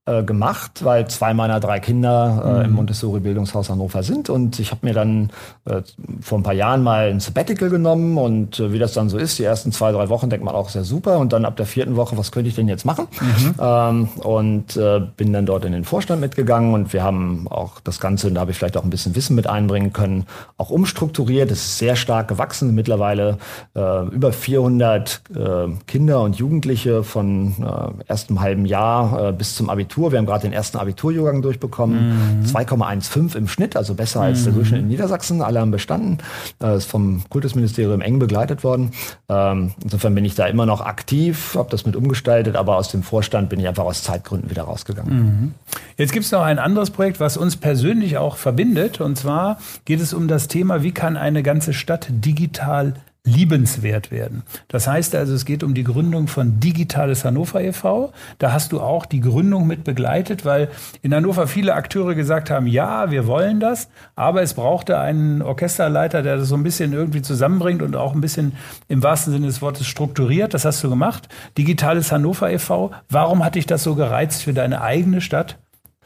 äh, gemacht, weil zwei meiner drei Kinder äh, mhm. im Montessori-Bildungshaus Hannover sind. Und ich habe mir dann äh, vor ein paar Jahren mal ein Sabbatical genommen. Und äh, wie das dann so ist, die ersten zwei, drei Wochen denkt man auch sehr super. Und dann ab der vierten Woche, was könnte ich denn jetzt machen? Mhm. Ähm, und äh, bin dann dort in den Vorstand mitgegangen. Und wir haben auch das Ganze, und da habe ich vielleicht auch ein bisschen Wissen mit einbringen können, auch umstrukturiert. Es ist sehr stark gewachsen. Mittlerweile über 400 äh, Kinder und Jugendliche von äh, erstem halben Jahr bis zum Abitur Abitur. Wir haben gerade den ersten Abiturjahrgang durchbekommen. Mhm. 2,15 im Schnitt, also besser mhm. als der mhm. Durchschnitt in Niedersachsen. Alle haben bestanden. Das ist vom Kultusministerium eng begleitet worden. Ähm, insofern bin ich da immer noch aktiv, habe das mit umgestaltet, aber aus dem Vorstand bin ich einfach aus Zeitgründen wieder rausgegangen. Mhm. Jetzt gibt es noch ein anderes Projekt, was uns persönlich auch verbindet. Und zwar geht es um das Thema, wie kann eine ganze Stadt digital liebenswert werden. Das heißt also, es geht um die Gründung von Digitales Hannover e.V. Da hast du auch die Gründung mit begleitet, weil in Hannover viele Akteure gesagt haben, ja, wir wollen das, aber es brauchte einen Orchesterleiter, der das so ein bisschen irgendwie zusammenbringt und auch ein bisschen im wahrsten Sinne des Wortes strukturiert. Das hast du gemacht. Digitales Hannover e.V. Warum hat dich das so gereizt für deine eigene Stadt?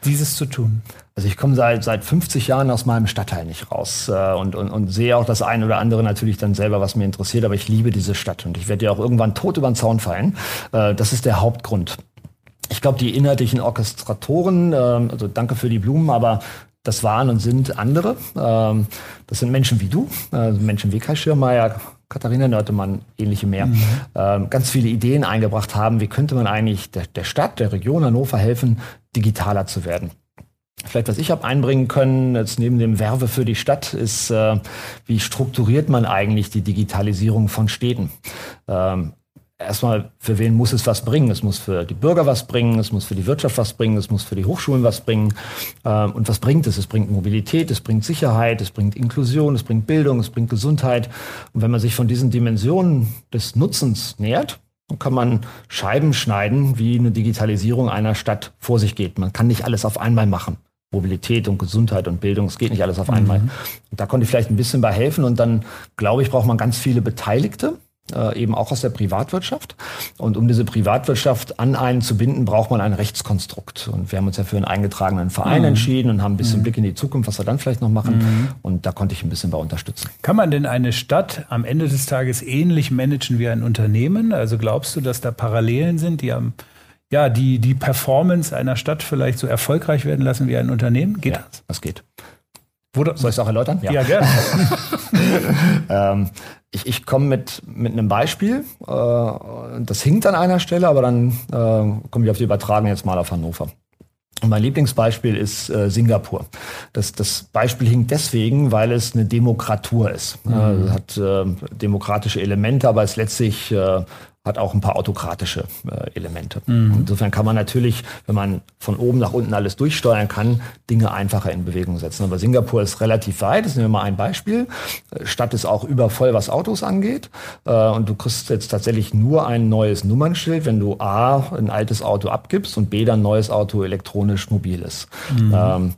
Dieses zu tun? Also ich komme seit, seit 50 Jahren aus meinem Stadtteil nicht raus äh, und, und, und sehe auch das eine oder andere natürlich dann selber, was mir interessiert, aber ich liebe diese Stadt und ich werde ja auch irgendwann tot über den Zaun fallen. Äh, das ist der Hauptgrund. Ich glaube, die inhaltlichen Orchestratoren, äh, also danke für die Blumen, aber das waren und sind andere. Ähm, das sind Menschen wie du, äh, Menschen wie Kai Schirmeier, Katharina Nörtemann, ähnliche mehr, mhm. ähm, ganz viele Ideen eingebracht haben. Wie könnte man eigentlich der, der Stadt, der Region Hannover helfen, digitaler zu werden? Vielleicht, was ich habe einbringen können, jetzt neben dem Werbe für die Stadt, ist, äh, wie strukturiert man eigentlich die Digitalisierung von Städten? Ähm, erstmal, für wen muss es was bringen? Es muss für die Bürger was bringen, es muss für die Wirtschaft was bringen, es muss für die Hochschulen was bringen. Ähm, und was bringt es? Es bringt Mobilität, es bringt Sicherheit, es bringt Inklusion, es bringt Bildung, es bringt Gesundheit. Und wenn man sich von diesen Dimensionen des Nutzens nähert, dann kann man Scheiben schneiden, wie eine Digitalisierung einer Stadt vor sich geht. Man kann nicht alles auf einmal machen. Mobilität und Gesundheit und Bildung, es geht nicht alles auf einmal. Mhm. Da konnte ich vielleicht ein bisschen bei helfen und dann, glaube ich, braucht man ganz viele Beteiligte äh, eben auch aus der Privatwirtschaft. Und um diese Privatwirtschaft an einen zu binden, braucht man ein Rechtskonstrukt. Und wir haben uns ja für einen eingetragenen Verein mhm. entschieden und haben ein bisschen mhm. Blick in die Zukunft, was wir dann vielleicht noch machen. Mhm. Und da konnte ich ein bisschen bei unterstützen. Kann man denn eine Stadt am Ende des Tages ähnlich managen wie ein Unternehmen? Also glaubst du, dass da Parallelen sind, die am ja, die, die Performance einer Stadt vielleicht so erfolgreich werden lassen wie ein Unternehmen? Geht ja, das? Das geht. Wurde, Soll ich es auch erläutern? Ja, ja gerne. ähm, ich ich komme mit, mit einem Beispiel. Äh, das hinkt an einer Stelle, aber dann äh, komme ich auf die Übertragung jetzt mal auf Hannover. Und mein Lieblingsbeispiel ist äh, Singapur. Das, das Beispiel hinkt deswegen, weil es eine Demokratur ist. Mhm. Äh, hat äh, demokratische Elemente, aber es letztlich äh, hat auch ein paar autokratische äh, Elemente. Mhm. Insofern kann man natürlich, wenn man von oben nach unten alles durchsteuern kann, Dinge einfacher in Bewegung setzen. Aber Singapur ist relativ weit. Das nehmen wir mal ein Beispiel. Äh, Stadt ist auch übervoll, was Autos angeht. Äh, und du kriegst jetzt tatsächlich nur ein neues Nummernschild, wenn du A, ein altes Auto abgibst und B, dann ein neues Auto elektronisch mobil ist. Mhm. Ähm,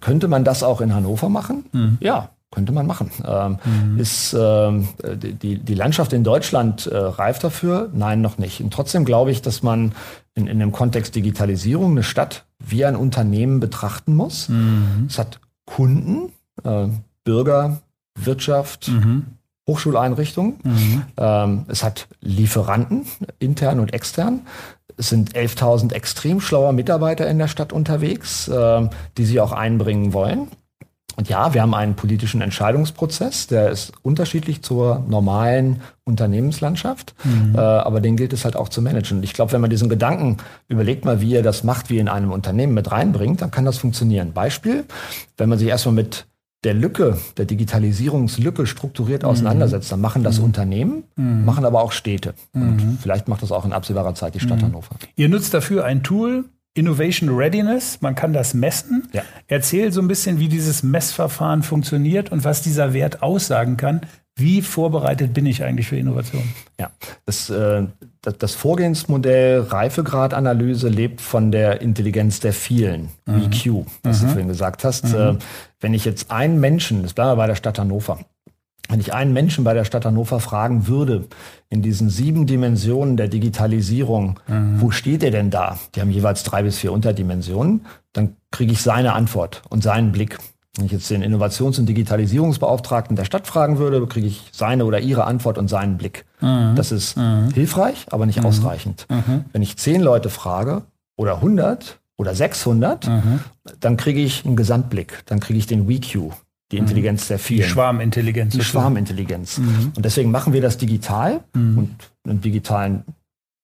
könnte man das auch in Hannover machen? Mhm. Ja, könnte man machen. Ähm, mhm. Ist ähm, die, die Landschaft in Deutschland äh, reif dafür? Nein, noch nicht. Und trotzdem glaube ich, dass man in, in dem Kontext Digitalisierung eine Stadt wie ein Unternehmen betrachten muss. Mhm. Es hat Kunden, äh, Bürger, Wirtschaft, mhm. Hochschuleinrichtungen. Mhm. Ähm, es hat Lieferanten, intern und extern. Es sind 11.000 extrem schlauer Mitarbeiter in der Stadt unterwegs, äh, die sie auch einbringen wollen. Und ja, wir haben einen politischen Entscheidungsprozess, der ist unterschiedlich zur normalen Unternehmenslandschaft, mhm. äh, aber den gilt es halt auch zu managen. Und ich glaube, wenn man diesen Gedanken überlegt mal, wie ihr das macht, wie in einem Unternehmen mit reinbringt, dann kann das funktionieren. Beispiel, wenn man sich erstmal mit der Lücke, der Digitalisierungslücke strukturiert mhm. auseinandersetzt, dann machen das mhm. Unternehmen, mhm. machen aber auch Städte. Und mhm. vielleicht macht das auch in absehbarer Zeit die Stadt mhm. Hannover. Ihr nutzt dafür ein Tool, Innovation Readiness, man kann das messen. Ja. Erzähl so ein bisschen, wie dieses Messverfahren funktioniert und was dieser Wert aussagen kann. Wie vorbereitet bin ich eigentlich für Innovation? Ja, das, äh, das Vorgehensmodell Reifegradanalyse lebt von der Intelligenz der vielen, mhm. EQ, was mhm. du vorhin gesagt hast. Mhm. Äh, wenn ich jetzt einen Menschen, das bleiben wir bei der Stadt Hannover, wenn ich einen Menschen bei der Stadt Hannover fragen würde, in diesen sieben Dimensionen der Digitalisierung, mhm. wo steht er denn da? Die haben jeweils drei bis vier Unterdimensionen. Dann kriege ich seine Antwort und seinen Blick. Wenn ich jetzt den Innovations- und Digitalisierungsbeauftragten der Stadt fragen würde, kriege ich seine oder ihre Antwort und seinen Blick. Mhm. Das ist mhm. hilfreich, aber nicht mhm. ausreichend. Mhm. Wenn ich zehn Leute frage oder 100 oder 600, mhm. dann kriege ich einen Gesamtblick. Dann kriege ich den WeQ die mhm. Intelligenz der vielen. Die Schwarmintelligenz. Die Schwarmintelligenz. Mhm. Und deswegen machen wir das digital mhm. und einen digitalen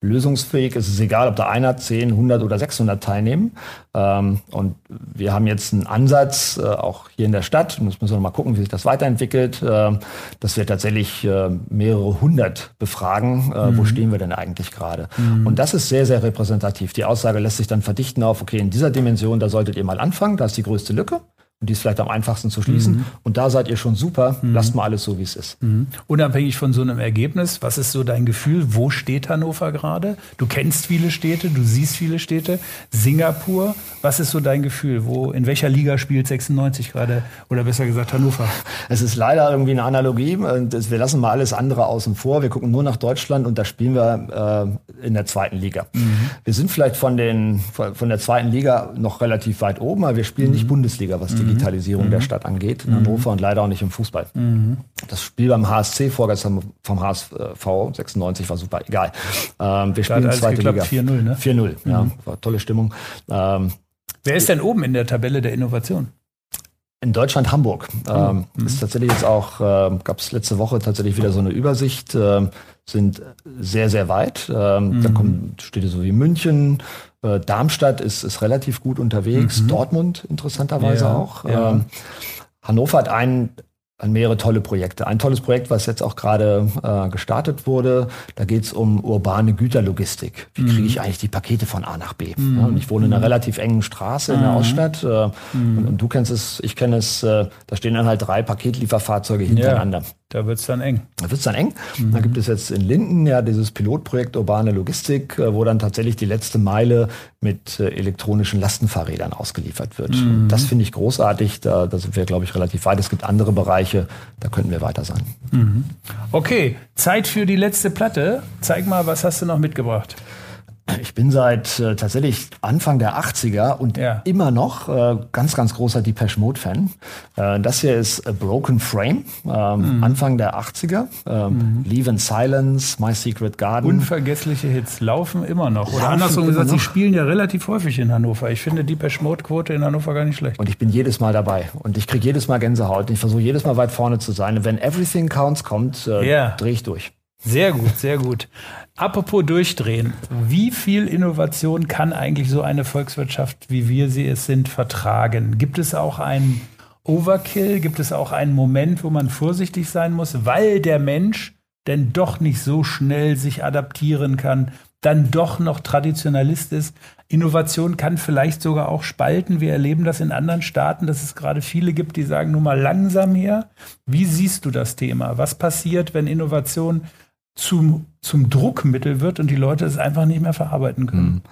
lösungsfähig. Es ist egal, ob da einer, 10, 100 oder 600 teilnehmen. Ähm, und wir haben jetzt einen Ansatz, äh, auch hier in der Stadt, muss man so mal gucken, wie sich das weiterentwickelt, äh, dass wir tatsächlich äh, mehrere hundert befragen, äh, mhm. wo stehen wir denn eigentlich gerade. Mhm. Und das ist sehr, sehr repräsentativ. Die Aussage lässt sich dann verdichten auf, okay, in dieser Dimension, da solltet ihr mal anfangen, da ist die größte Lücke. Und die ist vielleicht am einfachsten zu schließen. Mhm. Und da seid ihr schon super. Mhm. Lasst mal alles so, wie es ist. Mhm. Unabhängig von so einem Ergebnis, was ist so dein Gefühl? Wo steht Hannover gerade? Du kennst viele Städte, du siehst viele Städte. Singapur, was ist so dein Gefühl? Wo, in welcher Liga spielt 96 gerade? Oder besser gesagt Hannover? Es ist leider irgendwie eine Analogie. Wir lassen mal alles andere außen vor. Wir gucken nur nach Deutschland und da spielen wir äh, in der zweiten Liga. Mhm. Wir sind vielleicht von, den, von der zweiten Liga noch relativ weit oben, aber wir spielen nicht mhm. Bundesliga, was die Digitalisierung mhm. der Stadt angeht in Hannover und leider auch nicht im Fußball. Mhm. Das Spiel beim HSC vorgestern vom HSV 96 war super, egal. Ähm, wir spielen zweite Liga. 4-0, ne? 4-0, ja, mhm. war tolle Stimmung. Ähm, Wer ist denn oben in der Tabelle der Innovation? In Deutschland Hamburg. Ähm, mhm. Ist tatsächlich jetzt auch, äh, gab es letzte Woche tatsächlich wieder so eine Übersicht, äh, sind sehr, sehr weit. Ähm, mhm. Da kommt Städte so wie München, äh, Darmstadt ist, ist relativ gut unterwegs, mhm. Dortmund interessanterweise ja, auch. Ja. Ähm, Hannover hat einen an mehrere tolle Projekte. Ein tolles Projekt, was jetzt auch gerade äh, gestartet wurde, da geht es um urbane Güterlogistik. Wie kriege ich mhm. eigentlich die Pakete von A nach B? Mhm. Ja, und ich wohne in einer mhm. relativ engen Straße in der mhm. Ausstadt. Äh, mhm. und, und, du kennst es, ich kenne es, äh, da stehen dann halt drei Paketlieferfahrzeuge hintereinander. Da wird es dann eng. Da wird es dann eng. Mhm. Dann gibt es jetzt in Linden ja dieses Pilotprojekt Urbane Logistik, äh, wo dann tatsächlich die letzte Meile mit äh, elektronischen Lastenfahrrädern ausgeliefert wird. Mhm. Das finde ich großartig. Da, da sind wir, glaube ich, relativ weit. Es gibt andere Bereiche, da könnten wir weiter sein. Mhm. Okay, Zeit für die letzte Platte. Zeig mal, was hast du noch mitgebracht? Ich bin seit äh, tatsächlich Anfang der 80er und ja. immer noch äh, ganz, ganz großer Depeche Mode Fan. Äh, das hier ist A Broken Frame, ähm, mhm. Anfang der 80er. Ähm, mhm. Leave in Silence, My Secret Garden. Unvergessliche Hits laufen immer noch. Oder laufen andersrum gesagt, sie spielen ja relativ häufig in Hannover. Ich finde Depeche Mode Quote in Hannover gar nicht schlecht. Und ich bin jedes Mal dabei. Und ich kriege jedes Mal Gänsehaut. Und ich versuche jedes Mal weit vorne zu sein. Und wenn Everything Counts kommt, äh, yeah. drehe ich durch. Sehr gut, sehr gut. Apropos durchdrehen. Wie viel Innovation kann eigentlich so eine Volkswirtschaft, wie wir sie es sind, vertragen? Gibt es auch einen Overkill? Gibt es auch einen Moment, wo man vorsichtig sein muss, weil der Mensch denn doch nicht so schnell sich adaptieren kann, dann doch noch Traditionalist ist? Innovation kann vielleicht sogar auch spalten. Wir erleben das in anderen Staaten, dass es gerade viele gibt, die sagen, nur mal langsam her. Wie siehst du das Thema? Was passiert, wenn Innovation zum, zum Druckmittel wird und die Leute es einfach nicht mehr verarbeiten können. Hm.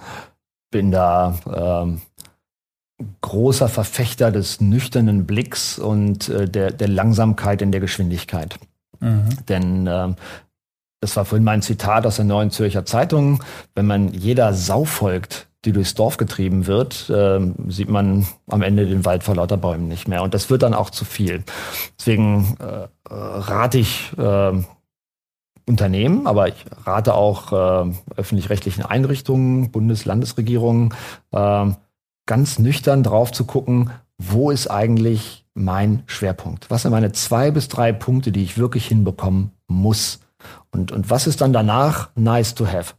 Bin da ähm, großer Verfechter des nüchternen Blicks und äh, der, der Langsamkeit in der Geschwindigkeit. Mhm. Denn äh, das war vorhin mein Zitat aus der Neuen Zürcher Zeitung. Wenn man jeder Sau folgt, die durchs Dorf getrieben wird, äh, sieht man am Ende den Wald vor lauter Bäumen nicht mehr. Und das wird dann auch zu viel. Deswegen äh, äh rate ich äh, Unternehmen, aber ich rate auch äh, öffentlich-rechtlichen Einrichtungen, Bundes-, Landesregierungen, äh, ganz nüchtern drauf zu gucken, wo ist eigentlich mein Schwerpunkt? Was sind meine zwei bis drei Punkte, die ich wirklich hinbekommen muss? Und, und was ist dann danach nice to have?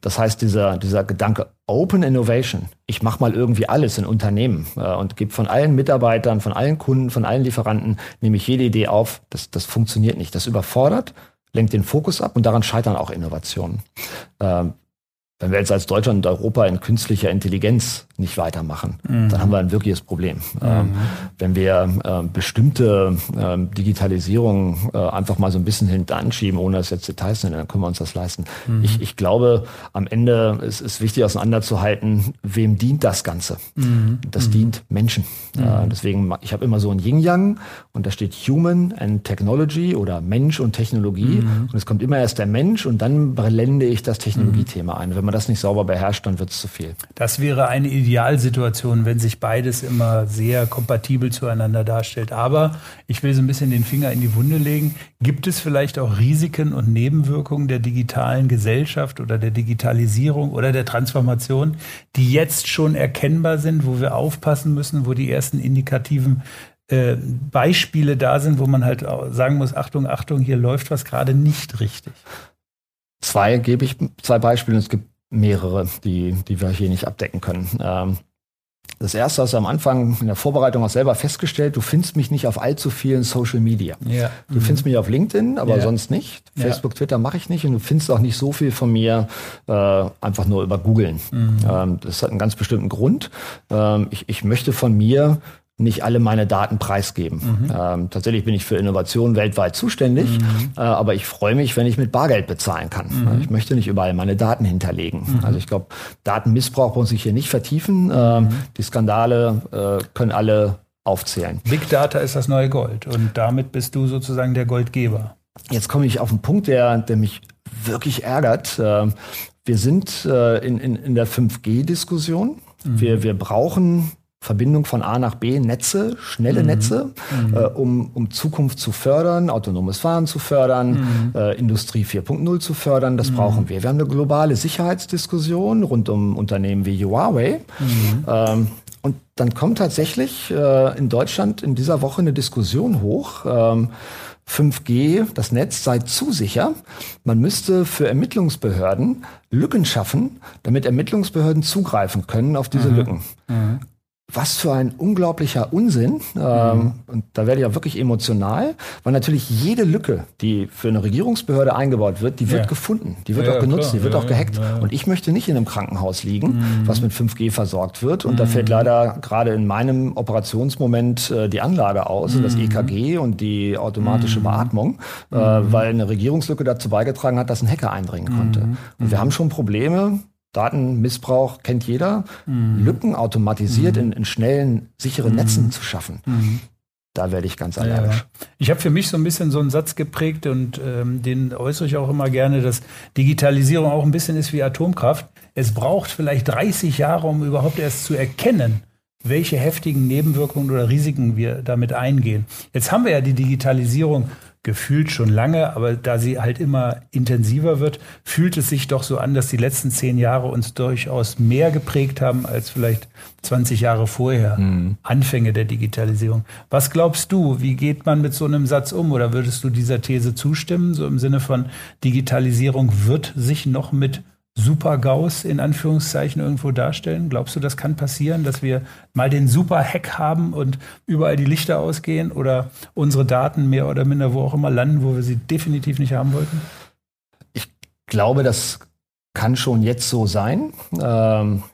Das heißt, dieser, dieser Gedanke Open Innovation, ich mache mal irgendwie alles in Unternehmen äh, und gebe von allen Mitarbeitern, von allen Kunden, von allen Lieferanten, nehme ich jede Idee auf, das, das funktioniert nicht. Das überfordert lenkt den Fokus ab und daran scheitern auch Innovationen. Ähm, wenn wir jetzt als Deutschland und Europa in künstlicher Intelligenz nicht weitermachen, mhm. dann haben wir ein wirkliches Problem. Mhm. Ähm, wenn wir äh, bestimmte äh, Digitalisierung äh, einfach mal so ein bisschen hintanschieben, ohne dass jetzt Details sind, dann können wir uns das leisten. Mhm. Ich, ich glaube, am Ende ist es wichtig auseinanderzuhalten, wem dient das Ganze? Mhm. Das mhm. dient Menschen. Äh, deswegen, ich habe immer so ein Yin-Yang und da steht Human and Technology oder Mensch und Technologie. Mhm. Und es kommt immer erst der Mensch und dann blende ich das Technologiethema ein. Wenn man das nicht sauber beherrscht, dann wird es zu viel. Das wäre eine Idealsituation, wenn sich beides immer sehr kompatibel zueinander darstellt. Aber ich will so ein bisschen den Finger in die Wunde legen. Gibt es vielleicht auch Risiken und Nebenwirkungen der digitalen Gesellschaft oder der Digitalisierung oder der Transformation, die jetzt schon erkennbar sind, wo wir aufpassen müssen, wo die ersten indikativen äh, Beispiele da sind, wo man halt sagen muss, Achtung, Achtung, hier läuft was gerade nicht richtig. Zwei gebe ich, zwei Beispiele. Es gibt mehrere, die, die wir hier nicht abdecken können. Ähm, das erste hast du am Anfang in der Vorbereitung auch selber festgestellt, du findest mich nicht auf allzu vielen Social Media. Ja. Du mhm. findest mich auf LinkedIn, aber ja. sonst nicht. Facebook, ja. Twitter mache ich nicht und du findest auch nicht so viel von mir äh, einfach nur über Googlen. Mhm. Ähm, das hat einen ganz bestimmten Grund. Ähm, ich, ich möchte von mir nicht alle meine Daten preisgeben. Mhm. Ähm, tatsächlich bin ich für Innovation weltweit zuständig, mhm. äh, aber ich freue mich, wenn ich mit Bargeld bezahlen kann. Mhm. Ich möchte nicht überall meine Daten hinterlegen. Mhm. Also ich glaube, Datenmissbrauch muss ich hier nicht vertiefen. Ähm, mhm. die Skandale äh, können alle aufzählen. Big Data ist das neue Gold und damit bist du sozusagen der Goldgeber. Jetzt komme ich auf einen Punkt, der, der mich wirklich ärgert. Äh, wir sind äh, in, in, in der 5G-Diskussion. Mhm. Wir, wir brauchen Verbindung von A nach B, Netze, schnelle mhm. Netze, mhm. Äh, um, um Zukunft zu fördern, autonomes Fahren zu fördern, mhm. äh, Industrie 4.0 zu fördern. Das mhm. brauchen wir. Wir haben eine globale Sicherheitsdiskussion rund um Unternehmen wie Huawei. Mhm. Ähm, und dann kommt tatsächlich äh, in Deutschland in dieser Woche eine Diskussion hoch. Ähm, 5G, das Netz sei zu sicher. Man müsste für Ermittlungsbehörden Lücken schaffen, damit Ermittlungsbehörden zugreifen können auf diese mhm. Lücken. Mhm. Was für ein unglaublicher Unsinn. Ähm, mhm. und da werde ich ja wirklich emotional, weil natürlich jede Lücke, die für eine Regierungsbehörde eingebaut wird, die wird ja. gefunden, die wird ja, auch genutzt, klar. die wird ja, auch gehackt. Und ich möchte nicht in einem Krankenhaus liegen, mhm. was mit 5G versorgt wird. Und mhm. da fällt leider gerade in meinem Operationsmoment äh, die Anlage aus, das mhm. EKG und die automatische mhm. Beatmung, äh, mhm. weil eine Regierungslücke dazu beigetragen hat, dass ein Hacker eindringen konnte. Und wir haben schon Probleme, Datenmissbrauch kennt jeder, mhm. Lücken automatisiert mhm. in, in, schnellen, sicheren mhm. Netzen zu schaffen. Mhm. Da werde ich ganz allergisch. Ja. Ich habe für mich so ein bisschen so einen Satz geprägt und ähm, den äußere ich auch immer gerne, dass Digitalisierung auch ein bisschen ist wie Atomkraft. Es braucht vielleicht 30 Jahre, um überhaupt erst zu erkennen, welche heftigen Nebenwirkungen oder Risiken wir damit eingehen. Jetzt haben wir ja die Digitalisierung gefühlt schon lange, aber da sie halt immer intensiver wird, fühlt es sich doch so an, dass die letzten zehn Jahre uns durchaus mehr geprägt haben als vielleicht 20 Jahre vorher. Mhm. Anfänge der Digitalisierung. Was glaubst du, wie geht man mit so einem Satz um? Oder würdest du dieser These zustimmen, so im Sinne von Digitalisierung wird sich noch mit Super-GAUs in Anführungszeichen irgendwo darstellen? Glaubst du, das kann passieren, dass wir mal den Super-Hack haben und überall die Lichter ausgehen oder unsere Daten mehr oder minder wo auch immer landen, wo wir sie definitiv nicht haben wollten? Ich glaube, das kann schon jetzt so sein. Ähm,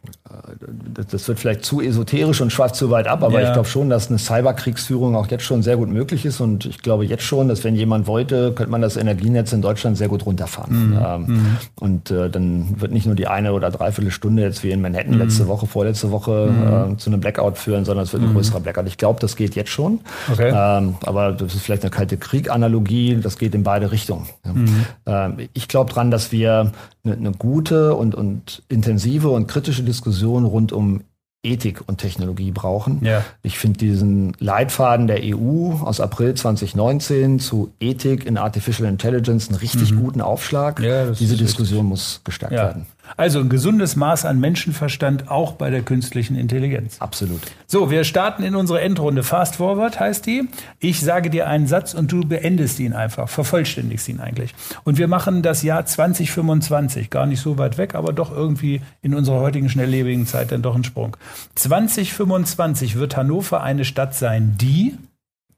das wird vielleicht zu esoterisch und schweift zu weit ab, aber ja. ich glaube schon, dass eine Cyberkriegsführung auch jetzt schon sehr gut möglich ist. Und ich glaube jetzt schon, dass wenn jemand wollte, könnte man das Energienetz in Deutschland sehr gut runterfahren. Mhm. Ähm, mhm. Und äh, dann wird nicht nur die eine oder dreiviertel Stunde jetzt wie in Manhattan mhm. letzte Woche, vorletzte Woche mhm. äh, zu einem Blackout führen, sondern es wird ein mhm. größerer Blackout. Ich glaube, das geht jetzt schon. Okay. Ähm, aber das ist vielleicht eine kalte Krieg-Analogie. Das geht in beide Richtungen. Mhm. Ähm, ich glaube dran, dass wir eine, eine gute und, und intensive und kritische Diskussion rund um Ethik und Technologie brauchen. Ja. Ich finde diesen Leitfaden der EU aus April 2019 zu Ethik in Artificial Intelligence einen richtig mhm. guten Aufschlag. Ja, Diese Diskussion richtig. muss gestärkt ja. werden. Also ein gesundes Maß an Menschenverstand auch bei der künstlichen Intelligenz. Absolut. So, wir starten in unsere Endrunde. Fast Forward heißt die. Ich sage dir einen Satz und du beendest ihn einfach, vervollständigst ihn eigentlich. Und wir machen das Jahr 2025, gar nicht so weit weg, aber doch irgendwie in unserer heutigen schnelllebigen Zeit dann doch ein Sprung. 2025 wird Hannover eine Stadt sein, die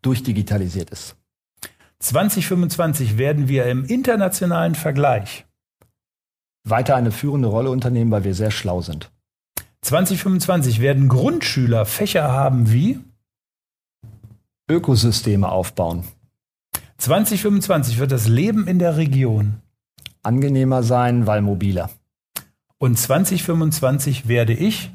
durchdigitalisiert ist. 2025 werden wir im internationalen Vergleich weiter eine führende Rolle unternehmen, weil wir sehr schlau sind. 2025 werden Grundschüler Fächer haben wie Ökosysteme aufbauen. 2025 wird das Leben in der Region angenehmer sein, weil mobiler. Und 2025 werde ich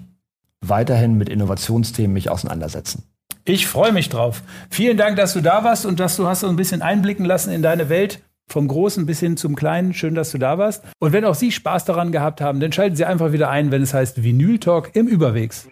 weiterhin mit Innovationsthemen mich auseinandersetzen. Ich freue mich drauf. Vielen Dank, dass du da warst und dass du hast so ein bisschen einblicken lassen in deine Welt. Vom Großen bis hin zum Kleinen. Schön, dass du da warst. Und wenn auch Sie Spaß daran gehabt haben, dann schalten Sie einfach wieder ein, wenn es heißt Vinyl Talk im Überwegs.